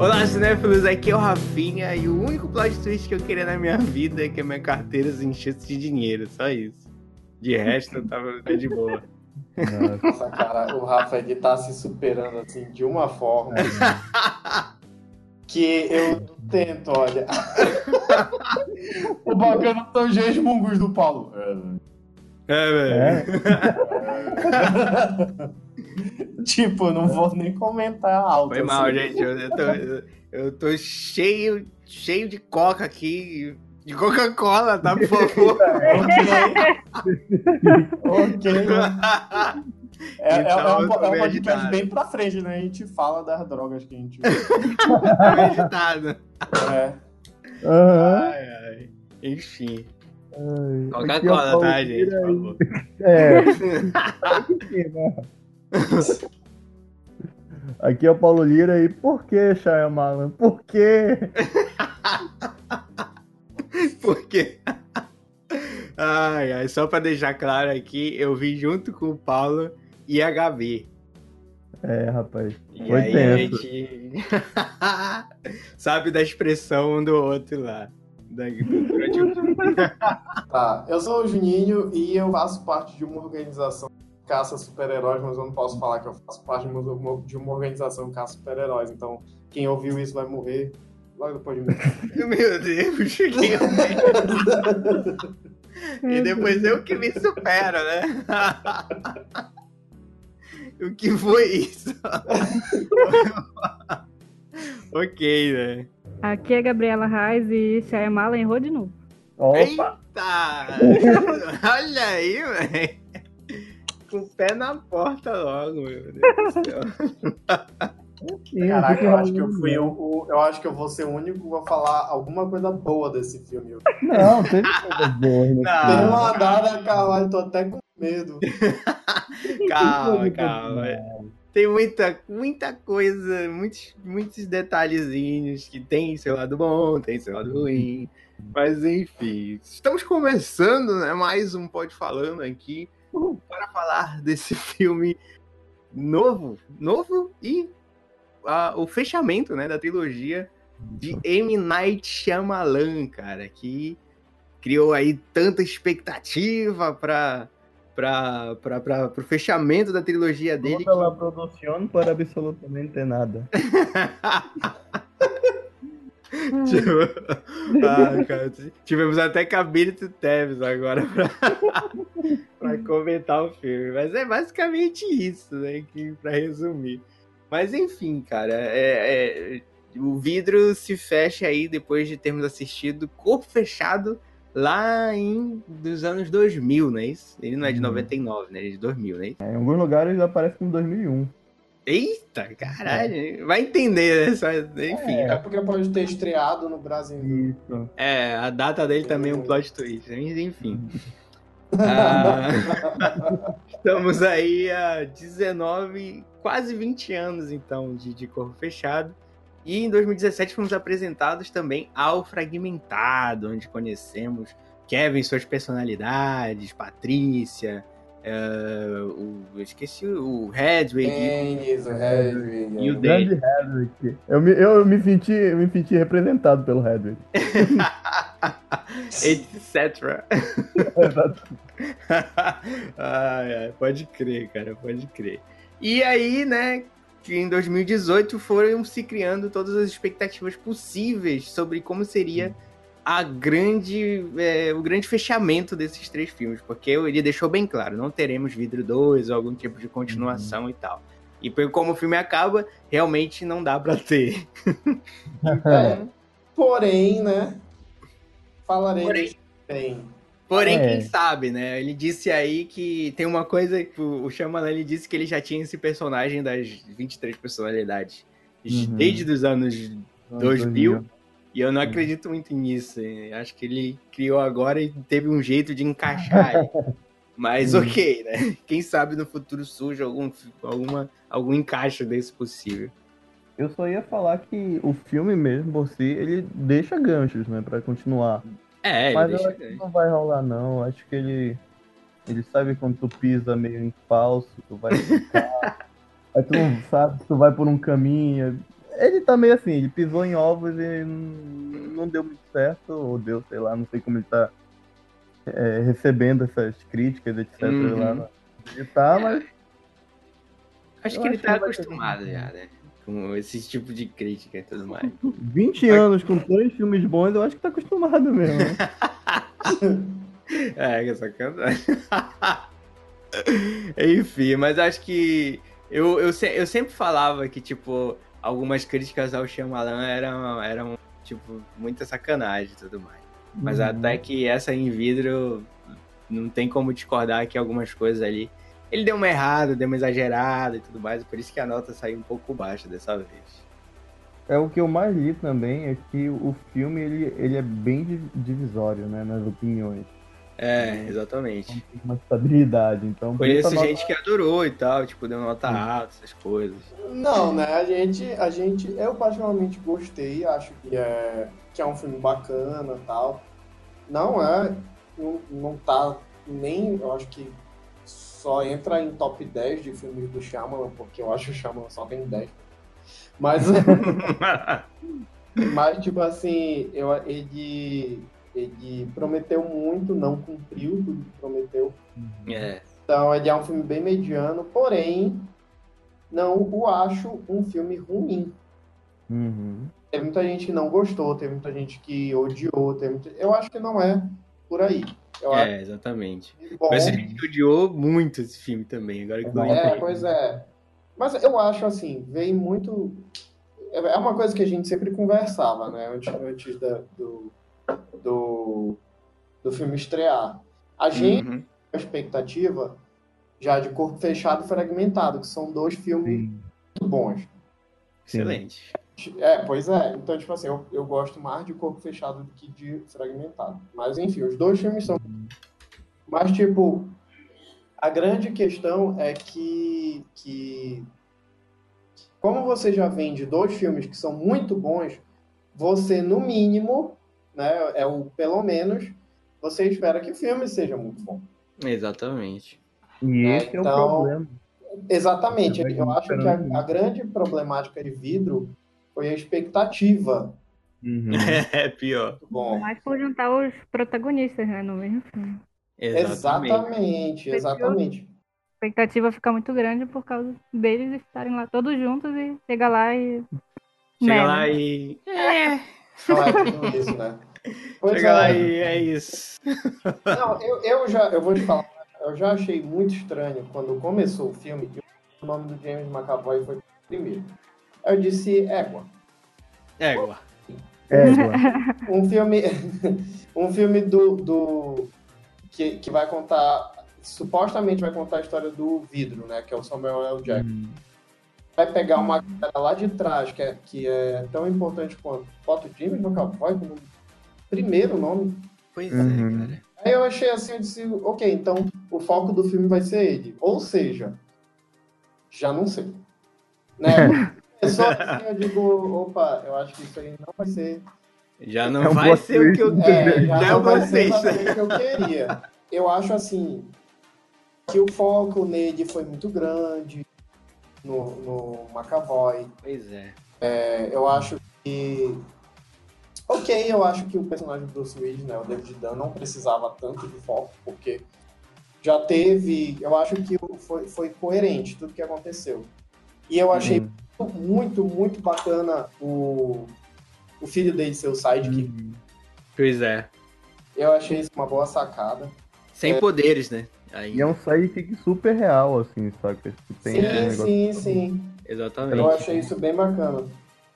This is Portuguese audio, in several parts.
Olá, cinéfilos, aqui é o Rafinha e o único plot twist que eu queria na minha vida é que a minha carteira se enchesse de dinheiro, só isso. De resto, eu tava de boa. Nossa, cara, o Rafa ele tá se superando assim de uma forma que eu tento, olha. o bacana são os resmungos do Paulo. É, velho. É. tipo, não vou nem comentar alto. Foi mal, gente. Eu, eu, tô, eu, eu tô cheio, cheio de coca aqui. De Coca-Cola, tá, por favor? ok. É, é, então, é, um, é um podcast bem pra frente, né? A gente fala das drogas que a gente usa. meditado. É. Uhum. Ai, ai. Enfim. Coca-Cola, tá, gente? Por favor. É. Aqui é o Paulo Lira e por que, Shyamalan? Por quê? por quê? Ai, ai, só pra deixar claro aqui, eu vim junto com o Paulo e a Gabi. É, rapaz. E Foi aí a gente sabe da expressão um do outro lá. tá, eu sou o Juninho e eu faço parte de uma organização caça super-heróis, mas eu não posso falar que eu faço parte de uma organização que caça super-heróis. Então, quem ouviu isso vai morrer logo depois de mim. Meu Deus, quem E depois eu que me supero, né? o que foi isso? ok, né? Aqui é Gabriela Reis e Shyamala errou de novo. Opa! Eita! Olha aí, velho! Com o pé na porta logo, meu Deus do céu. Caraca, eu acho que eu fui o, o, eu acho que eu vou ser o único vou falar alguma coisa boa desse filme. Não, tem coisa boa. Né? Tem uma dada, caralho, tô até com medo. calma, calma. Tem muita, muita coisa, muitos, muitos detalhezinhos que tem seu lado bom, tem seu lado ruim. Mas enfim, estamos começando, né? Mais um Pode Falando aqui para falar desse filme novo, novo e uh, o fechamento, né, da trilogia de M. Night Shyamalan, cara, que criou aí tanta expectativa para para o fechamento da trilogia dele. Toda que... a produção para absolutamente nada. tipo, ah, cara, tivemos até Cabirito Teves agora pra, pra comentar o filme. Mas é basicamente isso, né? Que, pra resumir. Mas enfim, cara, é, é, o vidro se fecha aí depois de termos assistido Corpo Fechado lá em dos anos 2000, não é isso? Ele não é de 99, né? Ele é de 2000, né? É, em alguns lugares ele aparece como 2001. Eita, caralho. É. Vai entender, né? Só, enfim. É, é, porque pode ter estreado no Brasil. Isso. É, a data dele também é um plot twist. Enfim. ah, estamos aí há 19, quase 20 anos, então, de, de Corpo Fechado. E em 2017 fomos apresentados também ao Fragmentado, onde conhecemos Kevin, suas personalidades, Patrícia, Uh, o, eu esqueci o Hedwig. Dennis, o Hedwig. E o Grande Hedwig. Eu me, eu, me senti, eu me senti representado pelo Hedwig. Etc. ai, ai, pode crer, cara, pode crer. E aí, né, que em 2018 foram se criando todas as expectativas possíveis sobre como seria a grande, é, o grande fechamento desses três filmes, porque ele deixou bem claro, não teremos Vidro 2 ou algum tipo de continuação uhum. e tal. E como o filme acaba, realmente não dá para ter. é, porém, né? Falarei porém, bem. Porém, é. quem sabe, né? Ele disse aí que tem uma coisa. O Shyamalan ele disse que ele já tinha esse personagem das 23 personalidades uhum. desde os anos 2000. 2000 e eu não acredito muito nisso. Acho que ele criou agora e teve um jeito de encaixar. Mas ok, né? Quem sabe no futuro surge algum, alguma, algum encaixe desse possível. Eu só ia falar que o filme mesmo, por si, ele deixa ganchos, né? Pra continuar. É, Mas eu acho que não vai rolar, não. Acho que ele. Ele sabe quando tu pisa meio em falso, tu vai ficar. aí tu não sabe, tu vai por um caminho. Ele tá meio assim, ele pisou em ovos e não deu muito certo, ou deu, sei lá, não sei como ele tá é, recebendo essas críticas, etc. Uhum. lá ele tá, mas. Acho que ele acho tá que vai ter acostumado já, né? Com esse tipo de crítica e tudo mais. 20 anos com três filmes bons, eu acho que tá acostumado mesmo. né? É, que sacanagem. Enfim, mas acho que eu, eu, eu sempre falava que, tipo, algumas críticas ao Shyamalan eram, eram tipo, muita sacanagem e tudo mais. Mas Uhum. até que essa em vidro, não tem como discordar que algumas coisas ali. Ele deu uma errada, deu uma exagerada e tudo mais, por isso que a nota saiu um pouco baixa dessa vez. É o que eu mais li também, é que o filme ele, ele é bem di- divisório, né, nas opiniões. É, exatamente. Não tem uma estabilidade, então... por isso Conheço a nota- gente que adorou e tal, tipo, deu nota alta, essas coisas. Não, né? A gente, a gente, eu particularmente gostei, acho que é, que é um filme bacana e tal. Não é, não, não tá nem, eu acho que só entra em top 10 de filmes do Shyamalan, porque eu acho que o Shyamalan só tem 10. Mas, mas tipo assim, eu, ele, ele prometeu muito, não cumpriu tudo que prometeu. é, Então ele é um filme bem mediano, porém não o acho um filme ruim. Uhum. Teve muita gente que não gostou, teve muita gente que odiou, teve muita- eu acho que não é por aí. Eu é, exatamente. acho bom. Conheço gente que odiou muito esse filme também, agora que É, entendi. pois é. Mas eu acho assim, veio muito. É uma coisa que a gente sempre conversava, né? Antes, antes da- do, do, do filme estrear. A gente Uhum. a expectativa já de Corpo Fechado e Fragmentado, que são dois filmes Sim. muito bons. Excelente. É, pois é. Então, tipo assim, eu, eu gosto mais de Corpo Fechado do que de Fragmentado. Mas, enfim, os dois filmes são. Mas, tipo, a grande questão é que, que. Como você já vem de dois filmes que são muito bons, você, no mínimo, né, é o pelo menos, você espera que o filme seja muito bom. Exatamente. E É, esse é o então- problema. Exatamente. Vai Eu acho que a, a grande problemática de vidro foi a expectativa. Uhum. É pior. Bom. Mas por juntar os protagonistas, né, no mesmo filme. Exatamente. Exatamente, exatamente. A expectativa fica muito grande por causa deles estarem lá todos juntos e chegar lá e. Chega merda. lá e. É. Não é tudo isso, né? Pois Chega é. lá e é isso. Não, eu, eu já, eu vou te falar, eu já achei muito estranho quando começou o filme e o nome do James McAvoy foi primeiro. Eu disse, égua. Égua. Égua. Um filme, um filme do, do que, que vai contar, supostamente vai contar a história do vidro, né? Que é o Samuel L. Jackson. Uhum. Vai pegar uma galera lá de trás, que é, que é tão importante quanto. Bota o James McAvoy como primeiro nome. Pois Uhum. é, cara. Aí eu achei assim, eu disse, ok, então o foco do filme vai ser ele. Ou seja, já não sei. Né? Só assim eu digo, opa, eu acho que isso aí não vai ser. Já não É um vai ser o que eu. twist. É, já, Já não vai ser o que eu queria. Eu acho assim que o foco nele foi muito grande no, no McAvoy. Pois é. É, eu acho que. Ok, eu acho que o personagem do Bruce Willis, né, o David Dunn, não precisava tanto de foco, porque já teve. Eu acho que foi, foi coerente tudo que aconteceu. E eu achei Uhum. muito, muito bacana o, o filho dele ser o sidekick. Uhum. Pois é. Eu achei isso uma boa sacada. Sem É. poderes, né? Aí, E é um sidekick super real, assim, saca? Que tem sim, um negócio- sim, sim. Exatamente. Eu achei isso bem bacana.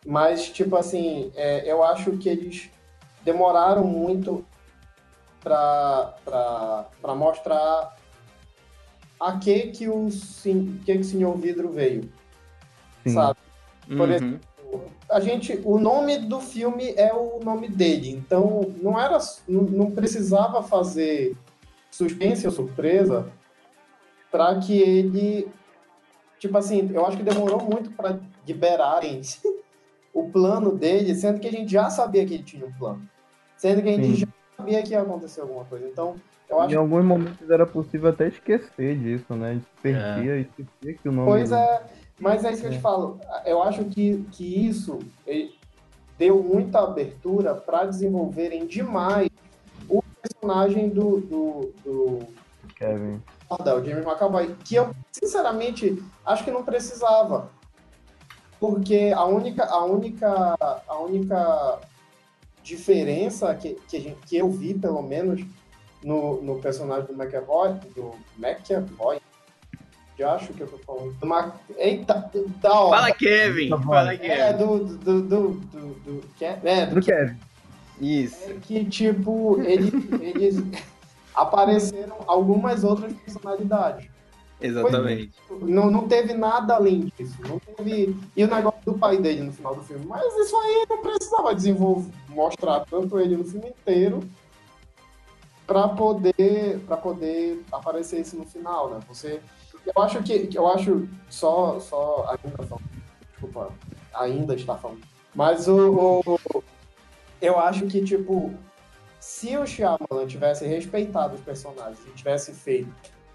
Mas, tipo assim, é, eu acho que eles demoraram muito pra, pra, pra mostrar a que que o, sim- que que o Senhor Vidro veio, Sim. sabe? por Uhum. exemplo, A gente, o nome do filme é o nome dele, então não era, não, não precisava fazer suspense ou surpresa para que ele, tipo assim, eu acho que demorou muito para liberarem o plano dele, sendo que a gente já sabia que ele tinha um plano, sendo que a gente Sim. já sabia que ia acontecer alguma coisa. Então, eu acho Em alguns momentos era possível até esquecer disso, né? A gente perdia e esquecia que o nome. Pois é. Mas é isso que eu te falo. Eu acho que, que isso deu muita abertura para desenvolverem demais personagem do, do, do Kevin. o James McAvoy, que eu, sinceramente, acho que não precisava. Porque a única, a única, a única diferença que, que, a gente, que eu vi, pelo menos, no, no personagem do McAvoy, do McAvoy, eu acho que eu tô falando. Do Mac... Eita, da hora. Fala, Kevin! Fala, Kevin! É, do. do, do, do, do, do, é, do Do Kevin. Isso. é que, tipo, ele, eles apareceram algumas outras personalidades. Exatamente. Não, não teve nada além disso. Não teve. E o negócio do pai dele no final do filme. Mas isso aí não precisava desenvolver, mostrar tanto ele no filme inteiro para poder para poder aparecer isso no final, né? Você eu acho que eu acho só só ainda falando, desculpa, ainda está falando. Mas o, o eu acho que tipo se o Shyamalan tivesse respeitado os personagens e tivesse feito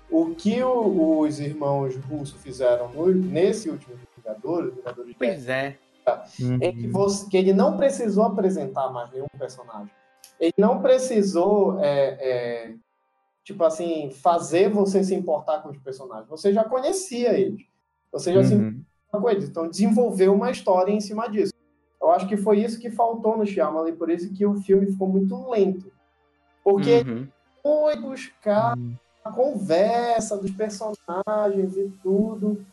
o que o- os irmãos russos fizeram no- nesse último Vingadores, Vingadores de Pois é. em que, você- que ele não precisou apresentar mais nenhum personagem. Ele não precisou, é, é, tipo assim, fazer você se importar com os personagens. Você já conhecia eles. Você já se Uhum. importava com eles. Então, desenvolveu uma história em cima disso. Eu acho que foi isso que faltou no Shyamalan e por isso que o filme ficou muito lento. Porque Uhum. foi buscar a conversa dos personagens e tudo.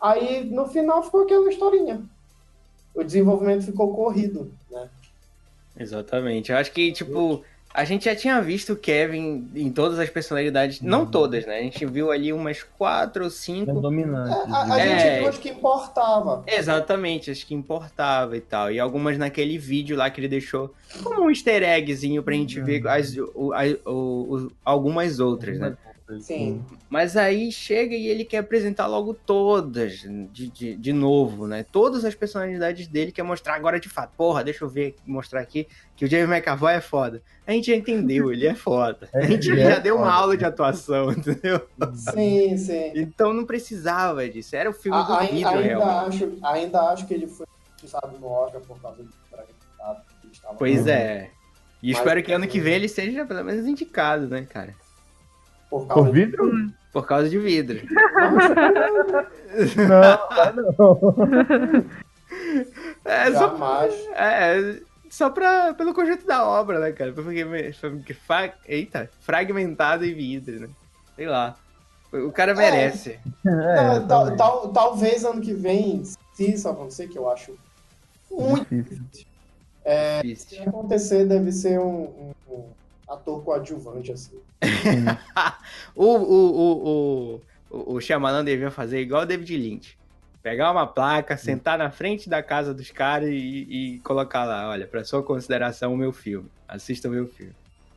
Aí, no final, ficou aquela historinha. O desenvolvimento ficou corrido, né? Exatamente. Eu acho que, tipo, a gente já tinha visto o Kevin em todas as personalidades. Não todas, né? A gente viu ali umas quatro ou É cinco. dominante. A, a É. gente viu as que importava. Exatamente, acho que importava e tal. E algumas naquele vídeo lá que ele deixou como um easter eggzinho pra gente ver as, o- a- o- o- algumas outras, né? Sim. Mas aí chega e ele quer apresentar logo todas de, de, de novo, né? Todas as personalidades dele, quer mostrar agora de fato. Porra, deixa eu ver, mostrar aqui que o James McAvoy é foda. A gente já entendeu, ele é foda. A gente Ele já é deu uma aula de atuação, entendeu? Sim, sim. Então não precisava disso. Era o filme do A- ai- vídeo, ainda, realmente. acho, ainda acho que ele foi usado no Oscar por causa do fragmentado que estava Pois é. E Mas- espero que ano que vem ele seja pelo menos indicado, né, cara? Por causa Por vidro? Por causa de vidro. Não, não. É, de só, jamais. é, só pra, pelo conjunto da obra, né, cara? Porque, fra- eita, fragmentado em vidro, né? Sei lá. O cara merece. É, Não, tal- tal- talvez ano que vem, se isso acontecer, que eu acho muito Difícil. Se Difícil. acontecer, deve ser um, um- um ator coadjuvante, assim. O, o, o, o, o, Shyamalan devia fazer igual o David Lynch. Pegar uma placa, sentar na frente da casa dos caras e, e colocar lá, olha, pra sua consideração o meu filme. Assista o meu filme.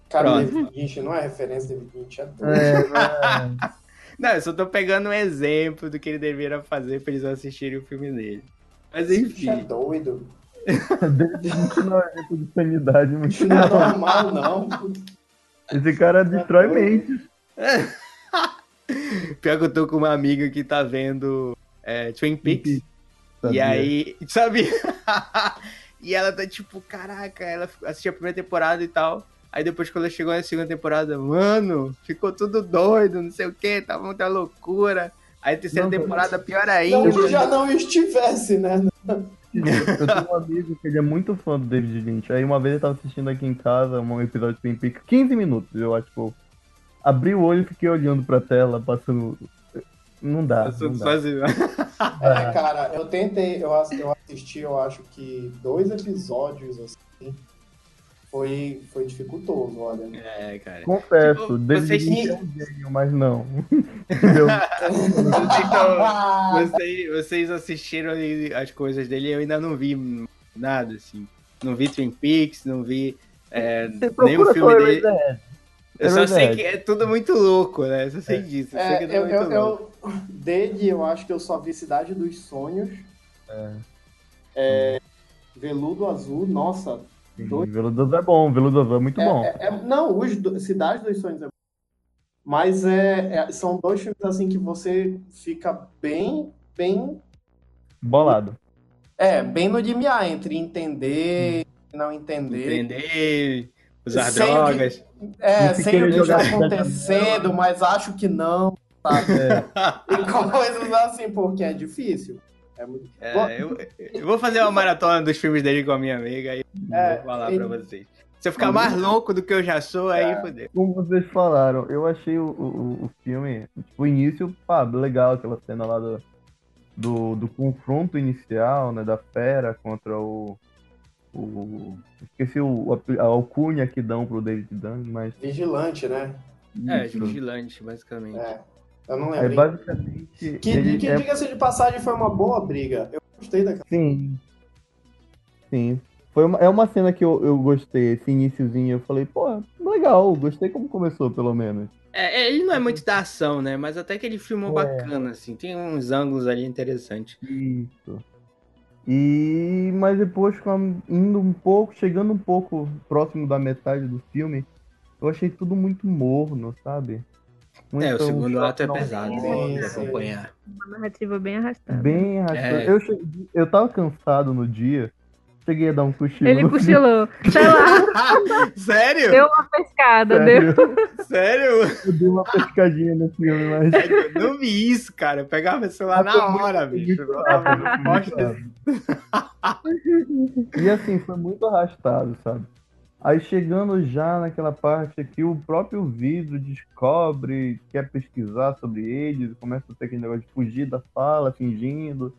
Cara, Pronto. David Lynch não é referência, David Lynch é. É. Não, eu só tô pegando um exemplo do que ele deveria fazer pra eles assistirem o filme dele. Mas Esse bicho é enfim. doido. David Lynch não é de sanidade muito não é não. normal, não. Esse cara destrói mentes. Pior que eu tô com uma amiga que tá vendo é, Twin Peaks. E Sabia. aí, sabe? e ela tá tipo, caraca, ela assistiu a primeira temporada e tal. Aí depois quando ela chegou na segunda temporada, mano, ficou tudo doido, não sei o que, tava muita loucura. Aí terceira Não, temporada pior Não ainda. que já não estivesse, né? Eu tenho um amigo que ele é muito fã do David Lynch. Aí uma vez ele tava assistindo aqui em casa um episódio de Twin Peaks, 15 minutos, eu acho, tipo. Abri o olho e fiquei olhando pra tela, passando. Não dá. Passou Não dá. sozinho. É, cara, eu tentei, eu, eu assisti, eu acho que dois episódios, assim, foi, foi dificultoso, olha. É, cara. Confesso, Tipo, vocês- é um gênio, mas não. Entendeu? Vocês, vocês assistiram ali as coisas dele, eu ainda não vi nada, assim. Não vi Twin Peaks, não vi é, nenhum filme dele. Eraserhead. Eu só sei que é tudo muito louco, né? Eu só sei disso. Eu sei É, que é tudo eu, muito eu, louco. eu, dele, eu acho que eu só vi Cidade dos Sonhos, É. é, Veludo Azul, nossa. Dois- Veludo Azul é bom, Veludo Azul é muito É- bom. é- é- não, os do- Cidade dos Sonhos é bom. Mas é, é- são dois filmes assim que você fica bem, bem bolado. É, bem no limiar entre entender e não entender. Entender, usar Sei drogas. que- É, Não se sei querer o que está jogar acontecendo, mas acho que não, sabe? É, E coisas assim, porque é difícil. É muito... É, eu, eu vou fazer uma maratona dos filmes dele com a minha amiga e É, vou falar e- pra vocês. Se eu ficar mais louco do que eu já sou, aí fodeu. como vocês falaram, eu achei o, o, o filme, tipo, o início, pá, legal, aquela cena lá do, do, do confronto inicial, né, da fera contra o. o esqueci o, a alcunha que dão pro David Dunn, mas. Vigilante, né? É, vigilante, basicamente. É. Eu não Aí lembro. basicamente. Que, ele que é- diga-se de passagem, foi uma boa briga. Eu gostei daquela. Sim. Sim. Foi uma, é uma cena que eu, eu gostei, esse iniciozinho. Eu falei, pô, legal, gostei como começou, pelo menos. É, é, ele não é muito da ação, né? Mas até que ele filmou É. bacana, assim. Tem uns ângulos ali interessantes. Isso. E mas depois indo um pouco, chegando um pouco próximo da metade do filme, eu achei tudo muito morno, sabe? Muito é, o segundo ato é pesado né, de acompanhar. Uma narrativa bem arrastada. Bem arrastado. É. Eu, cheguei- eu tava cansado no dia, cheguei a dar um cochilo. Ele cochilou. Sei lá, Sério? deu uma pescada, deu. sério. Sério? Eu dei uma pescadinha no filme, mas. Eu não vi isso, cara. Eu pegava o celular foi na hora, bicho. E assim, foi muito arrastado, sabe? Aí chegando já naquela parte aqui, o próprio vidro descobre, quer pesquisar sobre eles, começa a ter aquele negócio de fugir da fala, fingindo.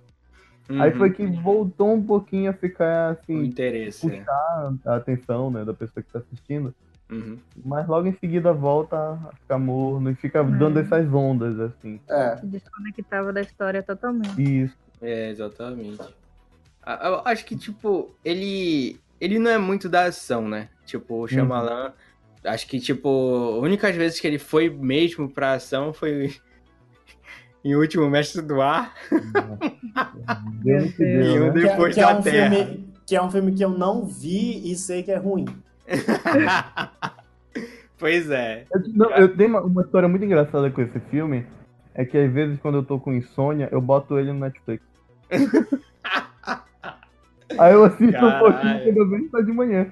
Aí Uhum. foi que voltou um pouquinho a ficar o assim, interesse. é. puxar a atenção né, da pessoa que tá assistindo. Uhum. Mas logo em seguida volta a ficar morno e fica Hum. dando essas ondas, assim. É. Se desconectava da história totalmente. Isso. É, exatamente. Eu acho que, tipo, ele. Ele não é muito da ação, né? Tipo, o Shyamalan. Acho que, tipo, as únicas vezes que ele foi mesmo pra ação foi em Último Mestre do Ar Deu no que Meu deu, e um né? Que, é- depois que é da um Terra. filme, que é um filme que eu não vi e sei que é ruim. pois é. Eu, não, eu tenho uma, uma história muito engraçada com esse filme. É que às vezes quando eu tô com insônia, eu boto ele no Netflix. Aí eu assisto um Caralho. pouquinho quando eu venho tá de manhã.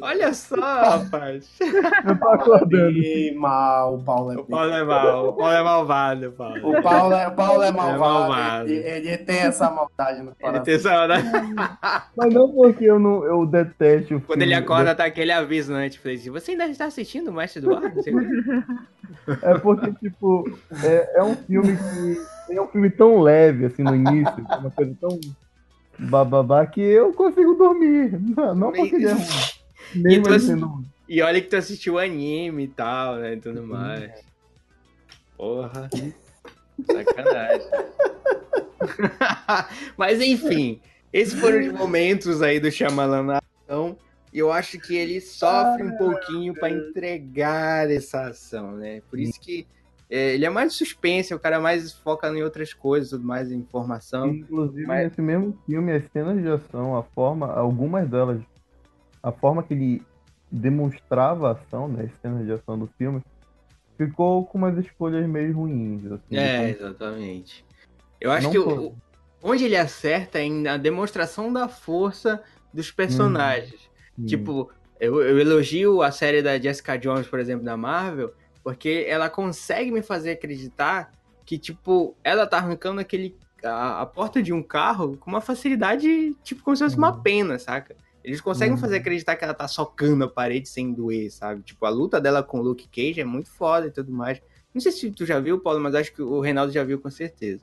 Olha só, rapaz. Eu tô acordando. é mal, o Paulo é O Paulo é mal. O Paulo é malvado, Paulo. O Paulo é, o Paulo é malvado. malvado. Ele, ele tem essa maldade no Ele coração. tem essa, né? Mas não porque eu não eu detesto o Quando ele acorda, tá aquele aviso na Netflix. Você ainda está assistindo o Mestre do Ar? É porque, tipo, é, é um filme que. É um filme tão leve, assim, no início, é uma coisa tão bababá que eu consigo dormir. Não, não porque ele é. Mesmo sendo ruim. E olha que tu assistiu anime e tal, né? E tudo mais. Porra. Sacanagem. Mas enfim, esses foram os momentos aí do Shyamalan na ação. E eu acho que ele sofre um pouquinho pra entregar essa ação, né? Por isso que é, ele é mais suspense, o cara mais foca em outras coisas, tudo mais, em informação. Inclusive, Mas- nesse mesmo filme, as cenas de ação, a forma, algumas delas, a forma que ele demonstrava a ação, né, as cenas de ação do filme, ficou com umas escolhas meio ruins, assim. É, Então, exatamente. Eu acho Não que o, onde ele acerta é na demonstração da força dos personagens. sim. Tipo, eu, eu elogio a série da Jessica Jones, por exemplo, da Marvel, porque ela consegue me fazer acreditar que, tipo, ela tá arrancando aquele. A, a porta de um carro com uma facilidade, tipo, como se fosse uma Uhum. pena, saca? Eles conseguem Uhum. fazer acreditar que ela tá socando a parede sem doer, sabe? Tipo, a luta dela com o Luke Cage é muito foda e tudo mais. Não sei se tu já viu, Paulo, mas acho que o Reinaldo já viu com certeza.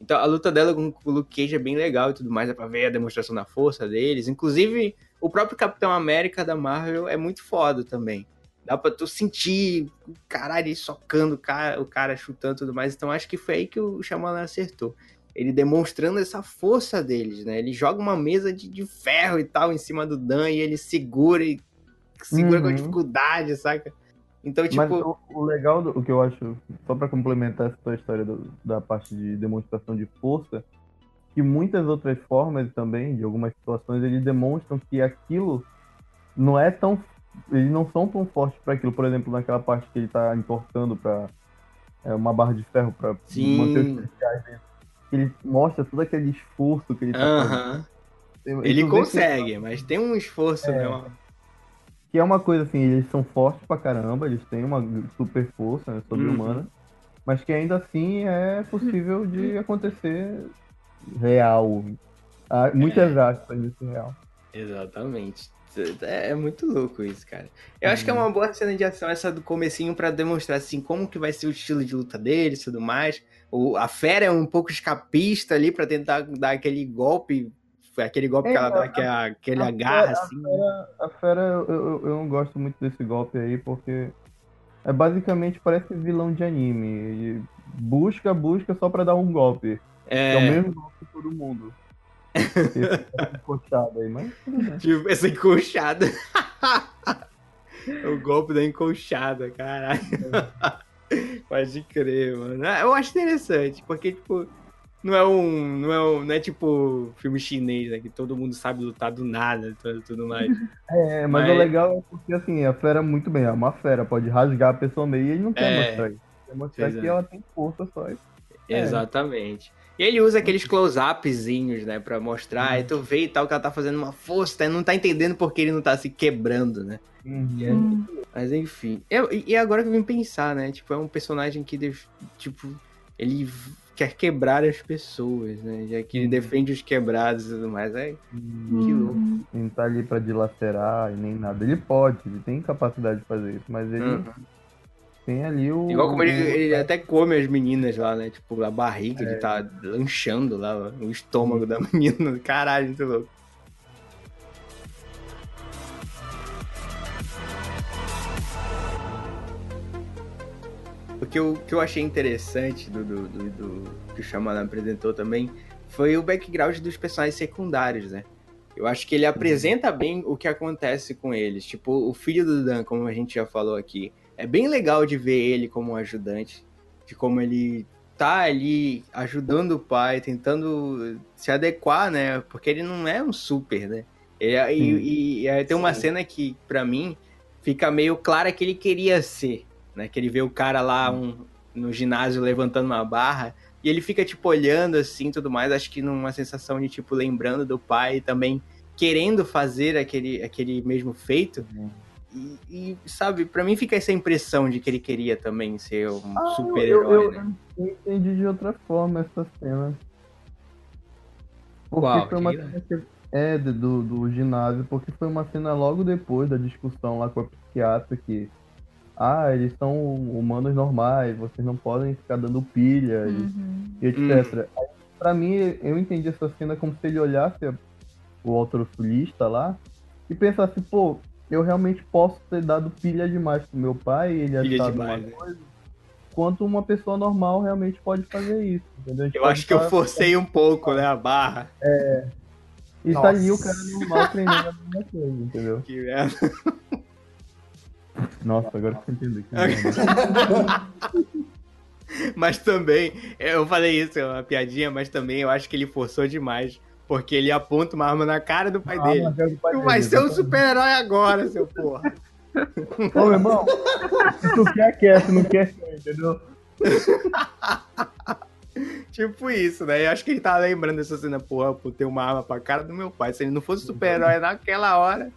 Então, a luta dela com o Luke Cage é bem legal e tudo mais, dá pra ver a demonstração da força deles. Inclusive, o próprio Capitão América da Marvel é muito foda também. Dá pra tu sentir o caralho ele socando o cara, o cara chutando e tudo mais. Então, acho que foi aí que o Shyamalan acertou. Ele demonstrando essa força deles, né? Ele joga uma mesa de, de ferro e tal em cima do Dan e ele segura e segura com Uhum. dificuldade, saca? Então, tipo... Mas o, o legal, do, o que eu acho, só pra complementar essa tua história do- da parte de demonstração de força, que muitas outras formas também, de algumas situações, eles demonstram que aquilo não é tão. Eles não são tão fortes para aquilo. Por exemplo, naquela parte que ele tá importando para uma barra de ferro para manter os dentro. ele mostra todo aquele esforço que ele tá Aham. fazendo. E Ele que- consegue, mas tem um esforço, né? uma- Que é uma coisa assim, eles são fortes pra caramba, eles têm uma super força né, sobre-humana, mas que ainda assim é possível de acontecer real. Há muitas aspas nesse real. Exatamente. É, é muito louco isso, cara. Eu acho que é uma boa cena de ação essa do comecinho pra demonstrar assim como que vai ser o estilo de luta deles e tudo mais. O, a fera é um pouco escapista ali pra tentar dar aquele golpe, aquele golpe que É, ela dá, a- que é aquele a agarra fera- assim. A fera, eu, eu, eu não gosto muito desse golpe aí, porque é basicamente parece vilão de anime. Busca, busca só pra dar um golpe. Que é o É, mesmo golpe que todo mundo. Esse encoxado aí, mas tipo, essa o golpe da encolchada, caralho. Pode crer, mano. Ah, Eu acho interessante, porque, tipo, não é um. Não é, um, não é tipo filme chinês, né? Que todo mundo sabe lutar do nada e tudo, mais. É, mas, Mas- o legal é porque assim, a fera muito bem, é uma fera, pode rasgar a pessoa meio e ele não quer É. mostrar isso. Quer mostrar que é. ela tem força só. É. Exatamente. E ele usa aqueles close-upzinhos, né, pra mostrar, e tu vê e tal que ela tá fazendo uma força, tá? não tá entendendo porque ele não tá se quebrando, né? Uhum. Mas enfim. Eu- e e agora que eu vim pensar, né? Tipo, é um personagem que, def- tipo, ele quer quebrar as pessoas, né? Já que ele Uhum. defende os quebrados e tudo mais. É, que louco. Uhum. Ele não tá ali pra dilacerar e nem nada. Ele pode, ele tem capacidade de fazer isso, mas ele Uhum. Tem ali o. Igual como ele, ele até come as meninas lá, né? Tipo, a barriga, É. ele tá lanchando lá, o estômago da menina. Caralho, muito louco. O que eu, que eu achei interessante do, do, do- do- que o Xamana apresentou também foi o background dos personagens secundários, né? Eu acho que ele apresenta bem o que acontece com eles. Tipo, o filho do Dan, como a gente já falou aqui, é bem legal de ver ele como um ajudante, de como ele tá ali ajudando o pai, tentando se adequar, né? Porque ele não é um super, né? Ele Sim. e, e- aí tem uma Sim. cena que, pra mim, fica meio clara que ele queria ser, né? Que ele vê o cara lá um- no ginásio levantando uma barra e ele fica, tipo, olhando assim tudo mais, acho que numa sensação de, tipo, lembrando do pai e também querendo fazer aquele, aquele mesmo feito. Uhum. E, e, sabe, pra mim fica essa impressão de que ele queria também ser um Ah, eu- super-herói, eu- né? Eu entendi de outra forma essa cena. Porque Qual? foi uma Que- cena que, é, de- do, do ginásio, porque foi uma cena logo depois da discussão lá com a psiquiatra que ah, eles são humanos normais, vocês não podem ficar dando pilha e, Uhum. e etc. Aí, pra mim, eu entendi essa cena como se ele olhasse o autorosulista lá e pensasse, pô, eu realmente posso ter dado pilha demais pro meu pai e ele Pilha achado demais, uma né? coisa, quanto uma pessoa normal realmente pode fazer isso, entendeu? Eu acho que eu tá- forcei um pouco, né, a barra. E tá ali o Nossa. cara normal treinando a mesma coisa, entendeu? Que merda. Nossa, agora que eu entendi. Que. Mas também, eu falei isso, é uma piadinha, mas também eu acho que ele forçou demais. Porque ele aponta uma arma na cara do pai Ah, dele. mas é o pai Tu dele, vai ser um super-herói agora, seu porra. Ô, meu irmão, se tu quer, quer, se não quer, entendeu? Tipo isso, né? Eu acho que ele tava lembrando dessa cena, porra, por ter uma arma pra cara do meu pai. Se ele não fosse super-herói naquela hora,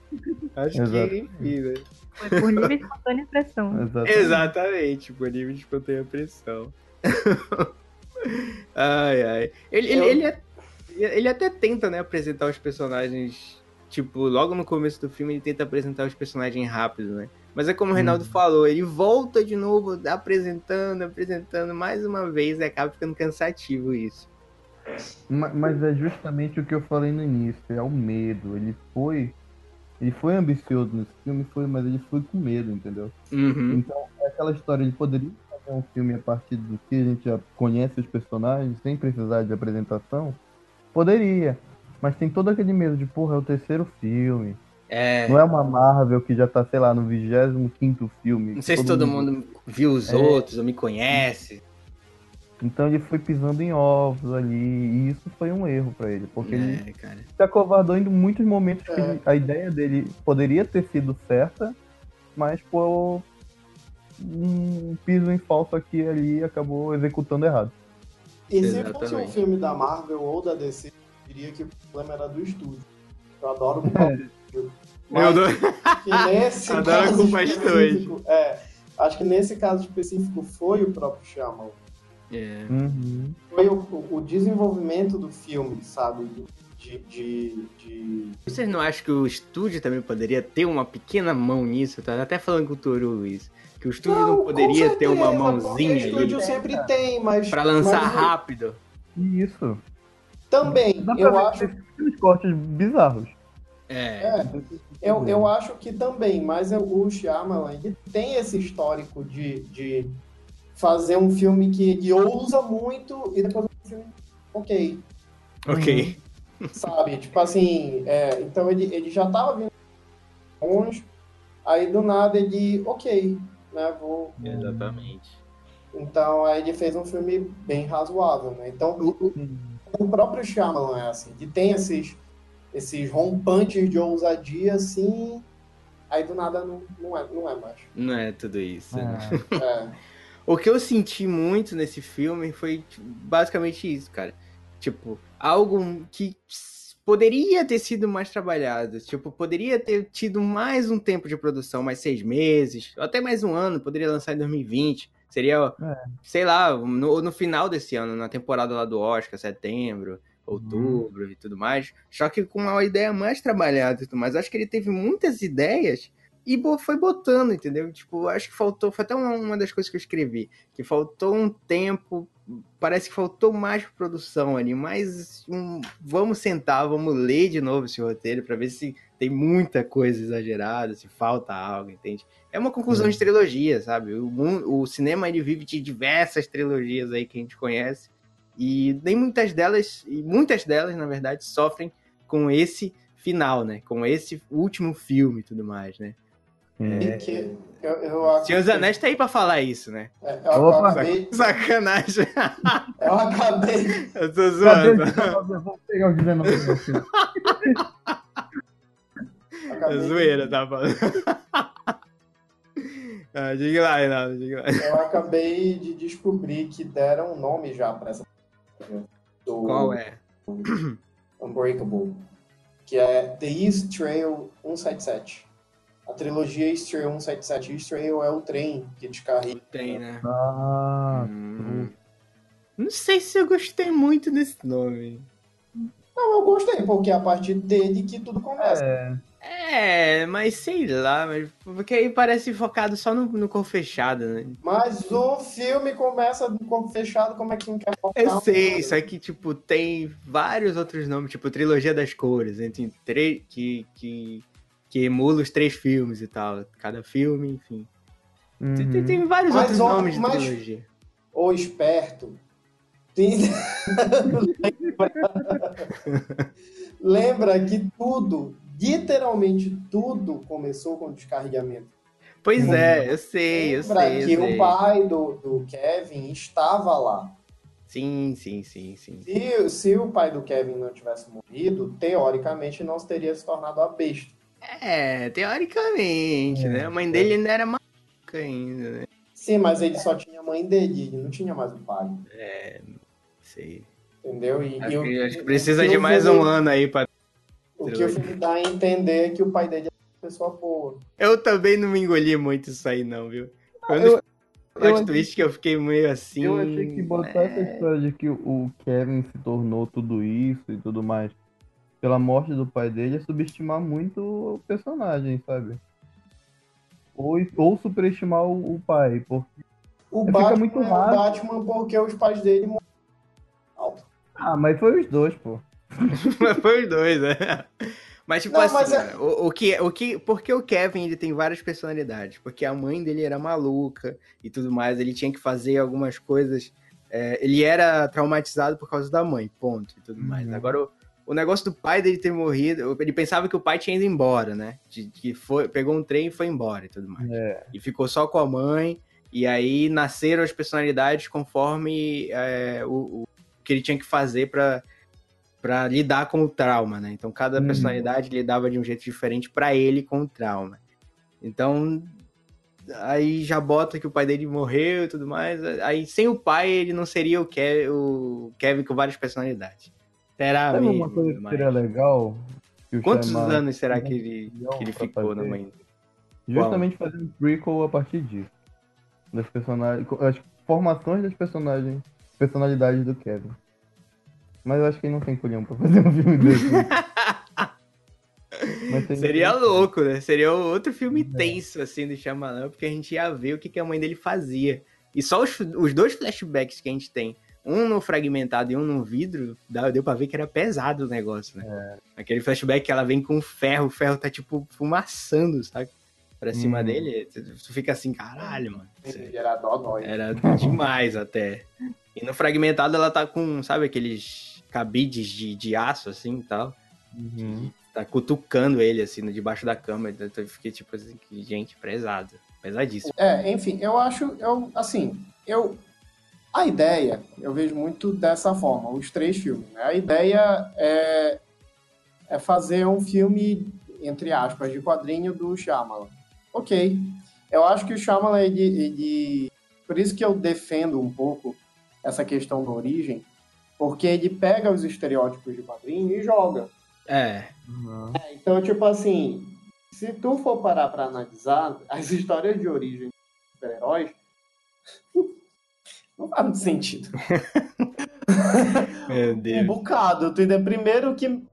acho Exato. que, enfim, né? Foi por livre e espontânea pressão. Exatamente. Exatamente, por nível de espontânea pressão. ai, ai. Ele, ele, ele, é- ele até tenta, né, apresentar os personagens. Tipo, logo no começo do filme, ele tenta apresentar os personagens rápido, né? Mas é como o Reinaldo Uhum. falou, ele volta de novo, apresentando, apresentando mais uma vez, e acaba ficando cansativo isso. Ma- Mas é justamente o que eu falei no início, é o medo. Ele foi. Ele foi ambicioso nesse filme, foi, mas ele foi com medo, entendeu? Uhum. Então, é aquela história, ele poderia fazer um filme a partir do que a gente já conhece os personagens, sem precisar de apresentação? Poderia. Mas tem todo aquele medo de, porra, é o terceiro filme. É. Não é uma Marvel que já tá, sei lá, no 25 filme. Não sei se todo mundo viu os É. outros ou me conhece. Então ele foi pisando em ovos ali, e isso foi um erro pra ele, porque ele É, cara. se acovardou em muitos momentos que É. ele- a ideia dele poderia ter sido certa, mas por um piso em falso aqui e ali acabou executando errado. E se fosse um filme da Marvel ou da DC, eu diria que o problema era do estúdio. Eu adoro o é. Mas, eu nesse adoro caso específico, é, acho que nesse caso específico foi o próprio Shyamalan. É. Uhum. Foi o, o, desenvolvimento do filme, sabe? De, de, de, Vocês não acham que o estúdio também poderia ter uma pequena mão nisso? Tá até falando com o Toru isso. Que o estúdio não, não poderia ter uma mãozinha ali. O estúdio sempre tem, mas. Pra lançar mas... rápido. Isso. Também, eu acho. cortes bizarros. É. é. eu, eu acho que também, mas o Shyamalan ele tem esse histórico de, de fazer um filme que ele ousa muito e depois um filme ok. Ok. Sabe? tipo assim, é, então ele, ele já tava vindo longe, aí do nada ele, ok, né? Vou. Exatamente. Então aí ele fez um filme bem razoável, né? Então o, o próprio Shyamalan é assim, ele tem esses, esses rompantes de ousadia assim, aí do nada não, não, é, não é mais. Não é tudo isso. É. É. O que eu senti muito nesse filme foi tipo, basicamente isso, cara. Tipo, algo que poderia ter sido mais trabalhado. Tipo, poderia ter tido mais um tempo de produção, mais seis meses, ou até mais um ano, poderia lançar em 2020. Seria, é. sei lá, no, no final desse ano, na temporada lá do Oscar, setembro, outubro uhum. e tudo mais. Só que com uma ideia mais trabalhada e tudo mais. Acho que ele teve muitas ideias e foi botando, entendeu? Tipo, acho que faltou, foi até uma, uma das coisas que eu escrevi, que faltou um tempo, parece que faltou mais produção ali, mais um, vamos sentar, vamos ler de novo esse roteiro para ver se tem muita coisa exagerada, se falta algo, entende? É uma conclusão é. de trilogia, sabe? O, o cinema ele vive de diversas trilogias aí que a gente conhece e nem muitas delas, e muitas delas, na verdade, sofrem com esse final, né? Com esse último filme e tudo mais, né? É. Que eu, eu Senhor Anéis tá aí pra falar isso, né? É, eu Opa, acabei... Sacanagem. Eu acabei. Eu tô zoando. Vou pegar o 19 É zoeira, tá falando. ah, diga lá, Reinaldo, diga lá. Eu acabei de descobrir que deram um nome já pra essa. Do... Qual é? Unbreakable. Que é The East Trail 177. A trilogia Easter 177. Easter é o trem que descarrega. Tem, né? Ah, hum. Não sei se eu gostei muito desse nome. Não, eu gostei, porque é a partir dele que tudo começa. É. É, mas sei lá, mas porque aí parece focado só no, no corpo fechado, né? Mas o filme começa no corpo fechado, como é que não quer focar? Eu sei, só que, tipo, tem vários outros nomes, tipo, Trilogia das Cores, entre três que, que que emula os três filmes e tal. Cada filme, enfim. Uhum. Tem, tem, vários mas, outros ó, nomes de mas, trilogia. O esperto. Tem... Lembra que tudo, literalmente tudo, começou com o descarregamento. Pois é, eu sei, eu Lembra sei. que eu o sei. pai do, do Kevin estava lá. Sim, sim, sim, sim. Se, se o pai do Kevin não tivesse morrido, teoricamente não teria se tornado a besta. É, teoricamente, é, né? A mãe dele ainda era maluca ainda, né? Sim, mas ele só tinha a mãe dele, ele não tinha mais o pai. É, não sei. Entendeu? E, acho, e que, acho que precisa de mais um ano aí pra. O que o filme dá a entender é que o pai dele é uma pessoa boa. Eu também não me engoli muito isso aí, não, viu? Quando eu, eu, twist que eu fiquei meio assim. Eu achei que botar é... essa história de que o Kevin se tornou tudo isso e tudo mais pela morte do pai dele é subestimar muito o personagem, sabe? Ou, ou superestimar o, o pai, porque o Batman fica muito raro. É o Batman porque os pais dele morreram Ah, mas foi os dois, pô. mas foi os dois, né? Mas, tipo Não, assim, mas é... o, o, que, o que, porque o Kevin ele tem várias personalidades? Porque a mãe dele era maluca e tudo mais, ele tinha que fazer algumas coisas. É, ele era traumatizado por causa da mãe, ponto, e tudo uhum. mais. Agora, o, o negócio do pai dele ter morrido, ele pensava que o pai tinha ido embora, né? De, que foi, pegou um trem e foi embora e tudo mais. É. E ficou só com a mãe, e aí nasceram as personalidades conforme é, o, o, que ele tinha que fazer para para lidar com o trauma, né? Então cada uhum. personalidade lidava de um jeito diferente para ele com o trauma. Então aí já bota que o pai dele morreu e tudo mais. Aí sem o pai ele não seria o, Ke o Kevin com várias personalidades. Será Sabe mesmo? uma coisa que mas- seria legal? que Quantos Shyamalan- anos será que ele, que ele ficou na mãe? Justamente fazendo um prequel a partir disso. Das personagens. As formações das personagens. Personalidades do Kevin. Mas eu acho que ele não tem colhão pra fazer um filme desse. Seria- Seria louco, né? Seria outro filme tenso, assim, do Shyamalan, porque a gente ia ver o que, que a mãe dele fazia. E só os, os dois flashbacks que a gente tem, um no fragmentado e um no vidro, deu pra ver que era pesado o negócio, né? Aquele flashback que ela vem com ferro, o ferro tá, tipo, fumaçando, sabe? Pra cima Hum. dele, tu fica assim, caralho, mano. Isso Era dodói. Era demais até. E no fragmentado ela tá com, sabe, aqueles cabides de, de aço, assim, e tal Uhum. tá cutucando ele, assim, debaixo da cama. Então eu fiquei tipo assim, gente, pesado. Pesadíssimo. É, enfim, eu acho, eu, assim, eu, a ideia, eu vejo muito dessa forma, os três filmes, né? A ideia é, é fazer um filme, entre aspas, de quadrinho do Shyamalan. Ok, eu acho que o Shyamalan, ele, ele, por isso que eu defendo um pouco essa questão da origem, porque ele pega os estereótipos de quadrinho e joga. É. Uhum. Então, tipo assim, se tu for parar pra analisar, as histórias de origem dos super-heróis não faz muito sentido. Meu Um Deus. bocado. Tu primeiro que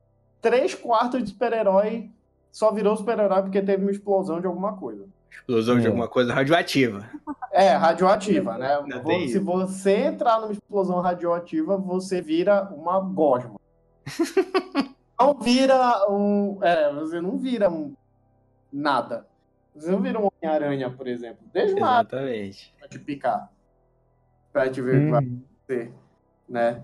três quartos de super-herói só virou super-herói porque teve uma explosão de alguma coisa. Explosão de É. alguma coisa radioativa. É, radioativa, né? Não Se você entrar numa explosão radioativa, você vira uma gosma. não vira um. É, você não vira um. Nada. Você não vira um Homem-Aranha, por exemplo. Árvore Exatamente. pra te picar. Pra te ver o que vai Uhum. acontecer. Né?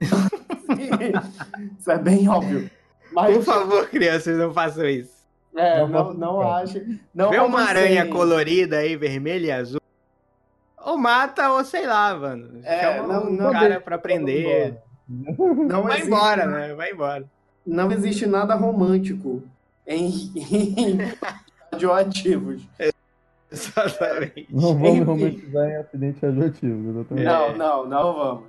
Isso é bem óbvio. Mas, Por favor, crianças, não façam isso. é, Não não, não ache. Não Vê uma aranha colorida aí, vermelha e azul. Ou mata, ou sei lá, mano. É, Chama não- um não cara deixa, pra prender. Não Vai existe- embora, né? Vai embora. não existe nada romântico em, em radioativos. Exatamente. Não vamos Enfim. romantizar em acidente radioativo, exatamente. Não, não, não vamos.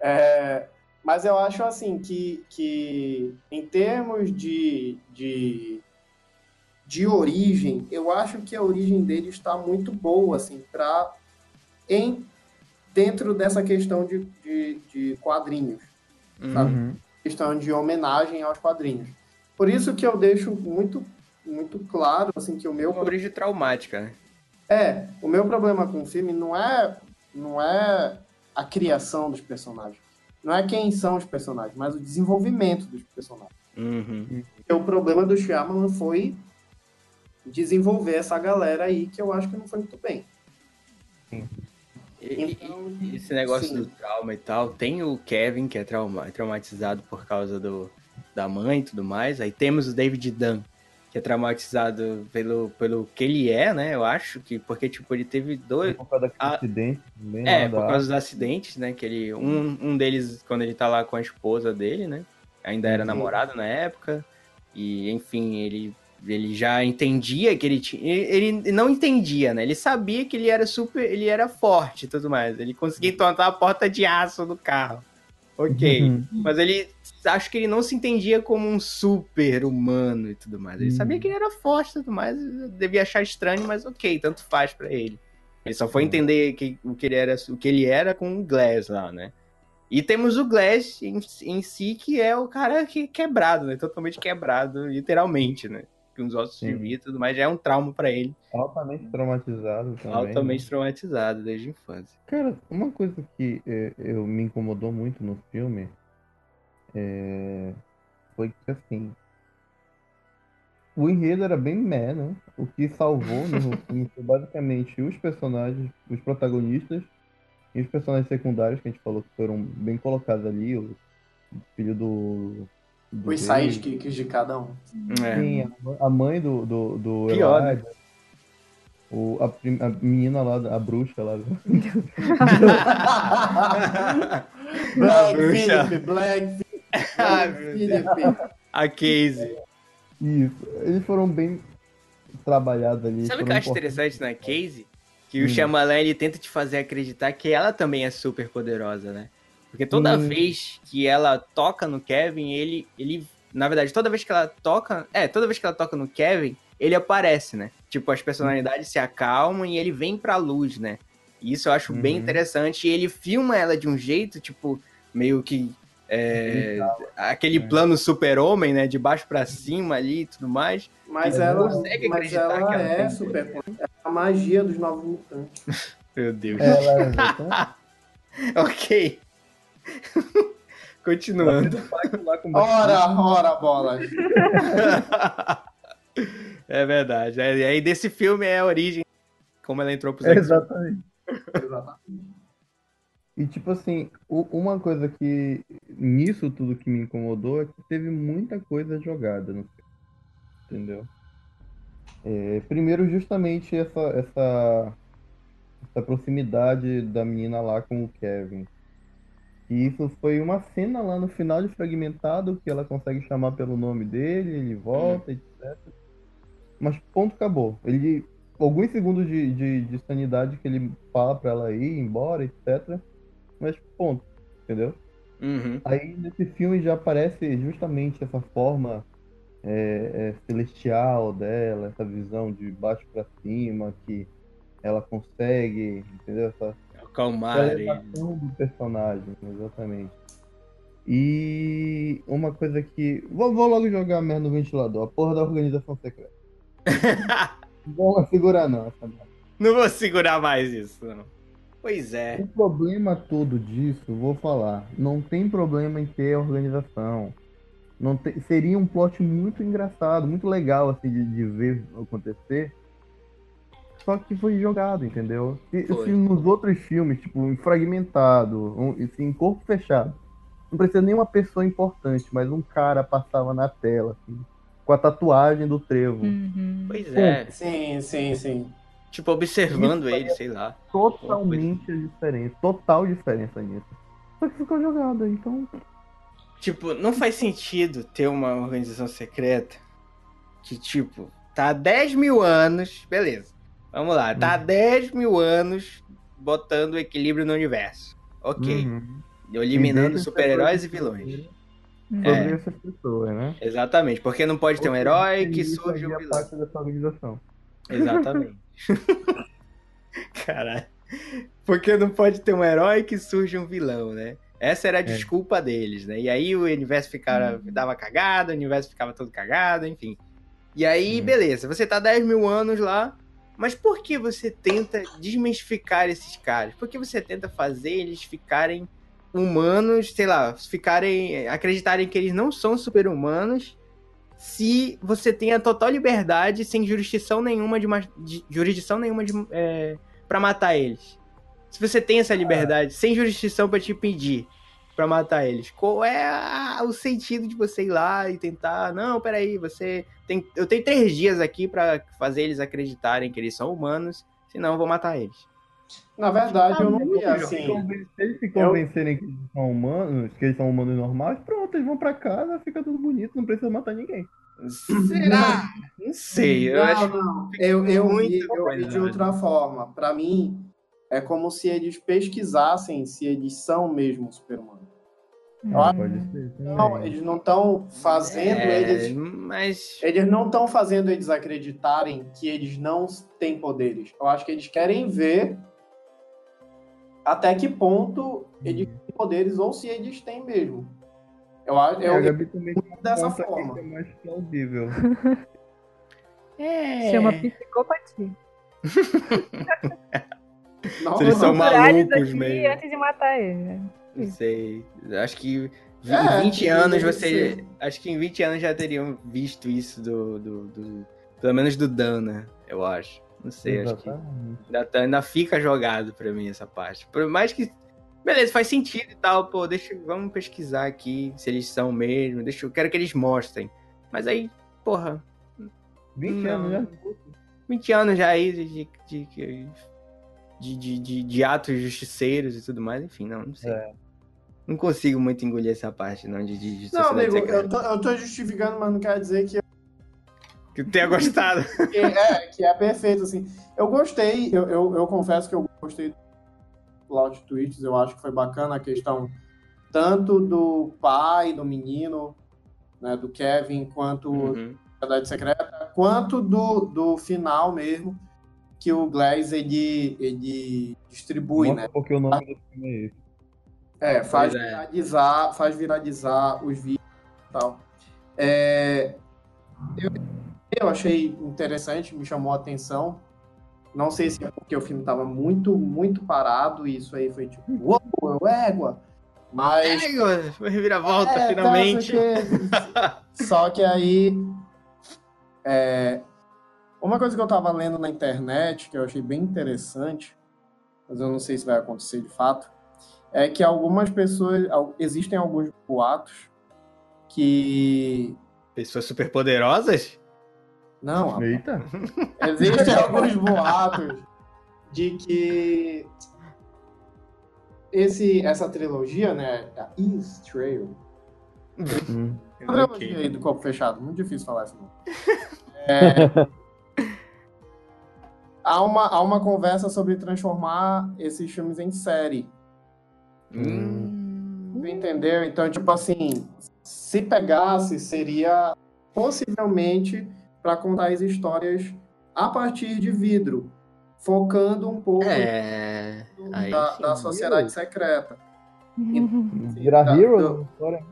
É, mas eu acho assim que, que em termos de, de, de origem, eu acho que a origem dele está muito boa, assim, para em dentro dessa questão de, de, de quadrinhos, sabe? Uhum. questão de homenagem aos quadrinhos. Por isso que eu deixo muito muito claro assim que o meu Uma origem traumática, né? É, o meu problema com o filme não é não é a criação dos personagens. Não é quem são os personagens, mas o desenvolvimento dos personagens. Uhum. Porque o problema do Shyamalan foi desenvolver essa galera aí que eu acho que não foi muito bem. E- Então, e- esse negócio sim. do trauma e tal, tem o Kevin, que é trauma- traumatizado por causa do, da mãe e tudo mais. Aí temos o David Dunn, que é traumatizado pelo, pelo que ele é, né? Eu acho que, porque, tipo, ele teve dois. Por causa daquele Ah, acidente. É, por causa dos acidentes, né? Que ele, um, um deles, quando ele tá lá com a esposa dele, né? Ainda era Sim. namorado na época. E, enfim, ele, ele já entendia que ele tinha. Ele, ele não entendia, né? Ele sabia que ele era super. Ele era forte e tudo mais. Ele conseguia entortar a porta de aço do carro. Ok. Uhum. Mas ele. Acho que ele não se entendia como um super humano e tudo mais. Ele Hum. sabia que ele era forte e tudo mais. Devia achar estranho, mas ok, tanto faz pra ele. Ele só foi Hum. entender que, o, que ele era, o que ele era com o Glass lá, né? E temos o Glass em, em si, que é o cara que quebrado, né? Totalmente quebrado, literalmente, né? Com os ossos de Sim. vida e tudo mais, já é um trauma pra ele. Altamente traumatizado também. altamente traumatizado desde a infância. Cara, uma coisa que é, eu me incomodou muito no filme é, foi que assim. O enredo era bem meh, né? O que salvou no filme foi basicamente os personagens, os protagonistas e os personagens secundários que a gente falou que foram bem colocados ali. O filho do. Do Os sidekicks de cada um. É. Sim, a mãe- do, do, do Pior, né? O, a, a menina lá, a bruxa lá. Black bruxa. Black. A Casey. Isso, eles foram bem trabalhadas ali. Sabe o que eu acho interessante na Casey? Que Hum. o Shyamalan, ele tenta te fazer acreditar que ela também é super poderosa, né? Porque toda Hum. vez que ela toca no Kevin, ele, ele... Na verdade, toda vez que ela toca... É, toda vez que ela toca no Kevin, ele aparece, né? Tipo, as personalidades se acalmam e ele vem pra luz, né? E Isso eu acho bem Uhum. interessante. E ele filma ela de um jeito, tipo, meio que... é, aquele É. plano super-homem, né? De baixo pra cima ali e tudo mais. Mas ela, consegue mas acreditar ela que ela é super. É a magia dos novos mutantes. Meu Deus. Ela é ok. Continuando. Ora, ora, bola. é verdade. E aí desse filme é a origem, como ela entrou pros X-Men. Exatamente. Exatamente. E tipo assim, uma coisa que nisso tudo que me incomodou é que teve muita coisa jogada no filme. Entendeu? É, primeiro, justamente essa, essa, essa proximidade da menina lá com o Kevin. E isso foi uma cena lá no final de Fragmentado que ela consegue chamar pelo nome dele, ele volta, etc. Mas ponto, acabou. Ele, alguns segundos de, de, de sanidade que ele fala pra ela ir embora, etc. Mas ponto, entendeu? Uhum. Aí nesse filme já aparece justamente essa forma é, é, celestial dela, essa visão de baixo pra cima, que ela consegue, entendeu? Essa Acalmar elevação do personagem, exatamente. E uma coisa que. Vou, vou logo jogar a merda no ventilador, a porra da organização secreta. Não vou segurar não, essa merda. Não vou segurar mais isso, não. Pois é. O problema todo disso, vou falar, não tem problema em ter organização. Não tem- seria um plot muito engraçado, muito legal assim de, de ver acontecer. Só que foi jogado, entendeu? Se, Foi. se nos outros filmes, tipo, em fragmentado, um, assim, em corpo fechado, não precisa nem uma pessoa importante, mas um cara passava na tela, assim, com a tatuagem do trevo. Uhum. Pois é. Sim, sim, sim. Tipo, observando ele, sei lá. Totalmente diferente, total diferença nisso. Só que ficou jogado, então. Tipo, não faz sentido ter uma organização secreta que, tipo, tá há 10 mil anos. Beleza. Vamos lá. Tá há 10 mil anos botando equilíbrio no universo. Ok. Uhum. Eliminando super-heróis e vilões. Sobre É. essas pessoas, né? Exatamente. Porque não pode ter um herói que surge um fazia vilão. parte dessa organização. Exatamente. Caralho. Porque não pode ter um herói que surge um vilão, né? Essa era a desculpa deles, né? E aí o universo ficava, dava cagada, o universo ficava todo cagado, enfim. E aí, Hum. beleza, você tá 10 mil anos lá, mas por que você tenta desmistificar esses caras? Por que você tenta fazer eles ficarem humanos, sei lá, ficarem. acreditarem que eles não são super-humanos se você tem a total liberdade, sem jurisdição nenhuma de, de jurisdição nenhuma de, é, para matar eles. Se você tem essa liberdade, sem jurisdição pra te impedir pra matar eles, qual é a- o sentido de você ir lá e tentar? Não, peraí, você tem, eu tenho três dias aqui pra fazer eles acreditarem que eles são humanos, senão eu vou matar eles. Na verdade, eu não vi Se assim. se eles se convencerem que eles são humanos, que eles são humanos normais, pronto, eles vão pra casa, fica tudo bonito, não precisa matar ninguém. Será? Não sei, eu não, acho não. Eu, eu, muito vi, eu vi de né? outra forma. Pra mim, é como se eles pesquisassem se eles são mesmo super-humanos. Ah, pode ser. Não, eles não estão fazendo é, eles. mas Eles não estão fazendo eles acreditarem que eles não têm poderes. Eu acho que eles querem ver até que ponto eles têm poderes ou se eles têm mesmo. Eu acho É, eu, também tem um dessa forma. que é mais plausível. é, Chama psicopatia. não, Se eles são malucos mesmo. antes de matar ele. né? Não sei. Acho que É, em 20 que anos você. Acho que em 20 anos já teriam visto isso do. do, do- pelo menos do Dana, eu acho. Não sei, acho que tá- ainda fica jogado pra mim essa parte. Por mais que. Beleza, faz sentido e tal, pô, deixa, vamos pesquisar aqui se eles são mesmo, deixa, eu quero que eles mostrem. Mas aí, porra, 20 Não. anos já. 20 anos já aí de, de, de, de, de- de- de atos justiceiros e tudo mais, enfim, não, não sei. É. Não consigo muito engolir essa parte, não, de, de, de Não, amigo, eu tô, eu tô justificando, mas não quer dizer que Que tenha gostado. que é, que é perfeito, assim. Eu gostei, eu, eu, eu confesso que eu gostei do plot twists, eu acho que foi bacana a questão tanto do pai do menino, né, do Kevin, quanto Uhum. da Verdade Secreta, quanto do, do final mesmo, que o Glaze ele, ele distribui, Mostra né? porque o nome do filme é esse. É, faz é. viralizar, faz viralizar os vídeos e tal. É, eu, eu achei interessante, me chamou a atenção. Não sei se é porque o filme estava muito, muito parado e isso aí foi tipo, uou, égua. Mas. É, foi reviravolta, É, finalmente. tá, porque- Só que aí. é, Uma coisa que eu tava lendo na internet, que eu achei bem interessante, mas eu não sei se vai acontecer de fato, é que algumas pessoas. Existem alguns boatos que. Pessoas super poderosas? Não, Eita. existem alguns boatos de que. Esse, essa trilogia, né? A East Trail, Hum. A trilogia aí do Corpo Fechado, muito difícil falar isso não. É, há, uma, há uma conversa sobre transformar esses filmes em série. Hum. Tu entendeu? Então, tipo assim, se pegasse, seria possivelmente para contar as histórias a partir de vidro, focando um pouco É. aí da, sim. da sociedade secreta. Virar Tá, Hero história.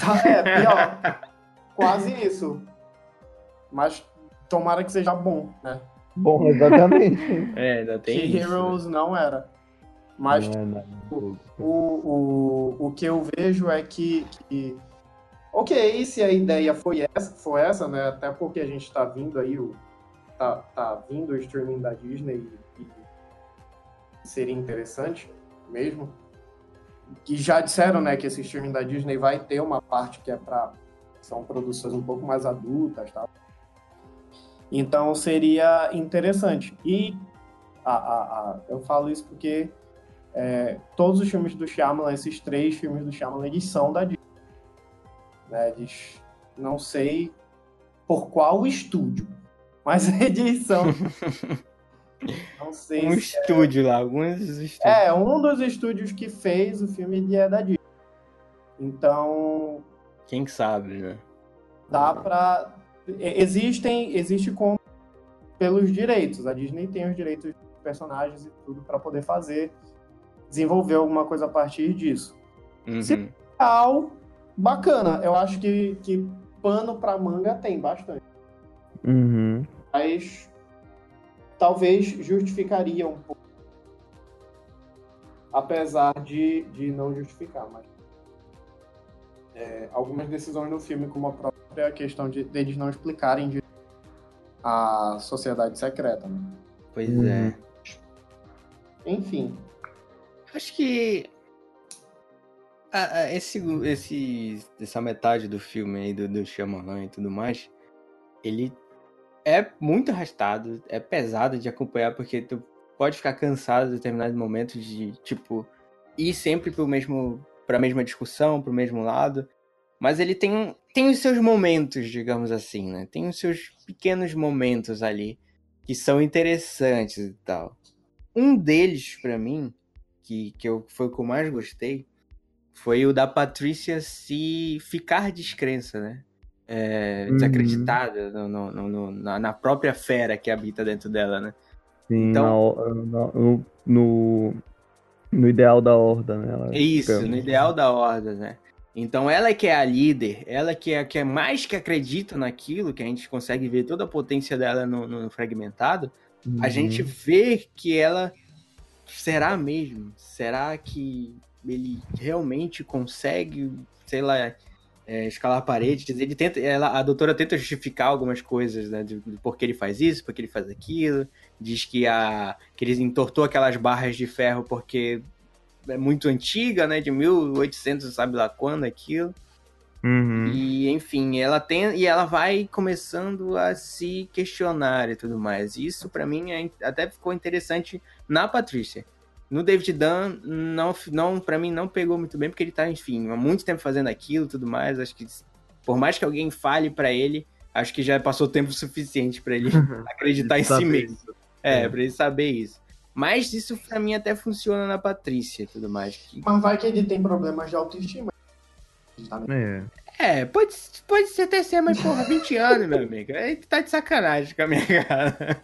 Tá, é, pior. Quase isso. Mas tomara que seja bom, né? Bom, exatamente. É, ainda tem que isso. Heroes não era. Mas Não é nada. o, o, o que eu vejo é que, que. Ok, se a ideia foi essa, foi essa, né? Até porque a gente tá vindo aí, o, tá, tá vindo o streaming da Disney e, e seria interessante mesmo. Que já disseram, né, que esse streaming da Disney vai ter uma parte que é para são produções um pouco mais adultas, tal. Então seria interessante. E a, a, a- eu falo isso porque é, todos os filmes do Shyamalan, esses três filmes do Shyamalan, eles são da Disney. Né? Eles, não sei por qual estúdio, mas eles são. não sei Um se estúdio lá, alguns estúdios. é, um dos estúdios que fez o filme ele é da Disney. Então, Quem sabe, né? dá pra. E- Existem, existe como pelos direitos. A Disney tem os direitos dos personagens e tudo pra poder fazer, desenvolver alguma coisa a partir disso. Uhum. Se- bacana. Eu acho que, que pano pra manga tem bastante. Uhum. Mas talvez justificaria um pouco. Apesar de, de não justificar, mas. É, algumas decisões no filme, como a própria questão de deles não explicarem de a sociedade secreta. Né? Pois Uhum. é. Enfim. Acho que a- a- esse, esse, essa metade do filme aí do, do Shyamalan e tudo mais, ele é muito arrastado, é pesado de acompanhar, porque tu pode ficar cansado em determinados momentos de, tipo, ir sempre pro mesmo, pra mesma discussão, pro mesmo lado. Mas ele tem, tem os seus momentos, digamos assim, né? Tem os seus pequenos momentos ali que são interessantes e tal. Um deles, pra mim, que, que eu, foi o que eu mais gostei, foi o da Patrícia se ficar descrença, né? É, Uhum. desacreditada no- no- no- no- na, na própria fera que habita dentro dela, né? Sim, Então- na- na- no, no, ideal da horda, né? Ela Isso, fica- no ideal da horda, né? Então ela que é a líder, ela que é, que é mais que acredita naquilo, que a gente consegue ver toda a potência dela no, no fragmentado, a Uhum. gente vê que ela será mesmo? Será que ele realmente consegue, sei lá, é, escalar paredes? Ele tenta, ela, a doutora tenta justificar algumas coisas, né? De, de por que ele faz isso, por que ele faz aquilo. Diz que a que ele entortou aquelas barras de ferro porque é muito antiga, né? De 1800, sabe lá quando aquilo. Uhum. E, enfim, ela tem e ela vai começando a se questionar e tudo mais. Isso pra mim é- até ficou interessante na Patrícia. No David Dunn, não, não para mim não pegou muito bem porque ele tá, enfim, há muito tempo fazendo aquilo e tudo mais. Acho que por mais que alguém fale pra ele, Acho que já passou tempo suficiente pra ele acreditar em si mesmo. isso. É, É. pra ele saber isso. Mas isso pra mim até funciona na Patrícia e tudo mais. que- Mas vai que ele tem problemas de autoestima. É. É, pode, pode ser até ser, mas porra, 20 anos, meu amigo. Aí tu tá de sacanagem com a minha cara.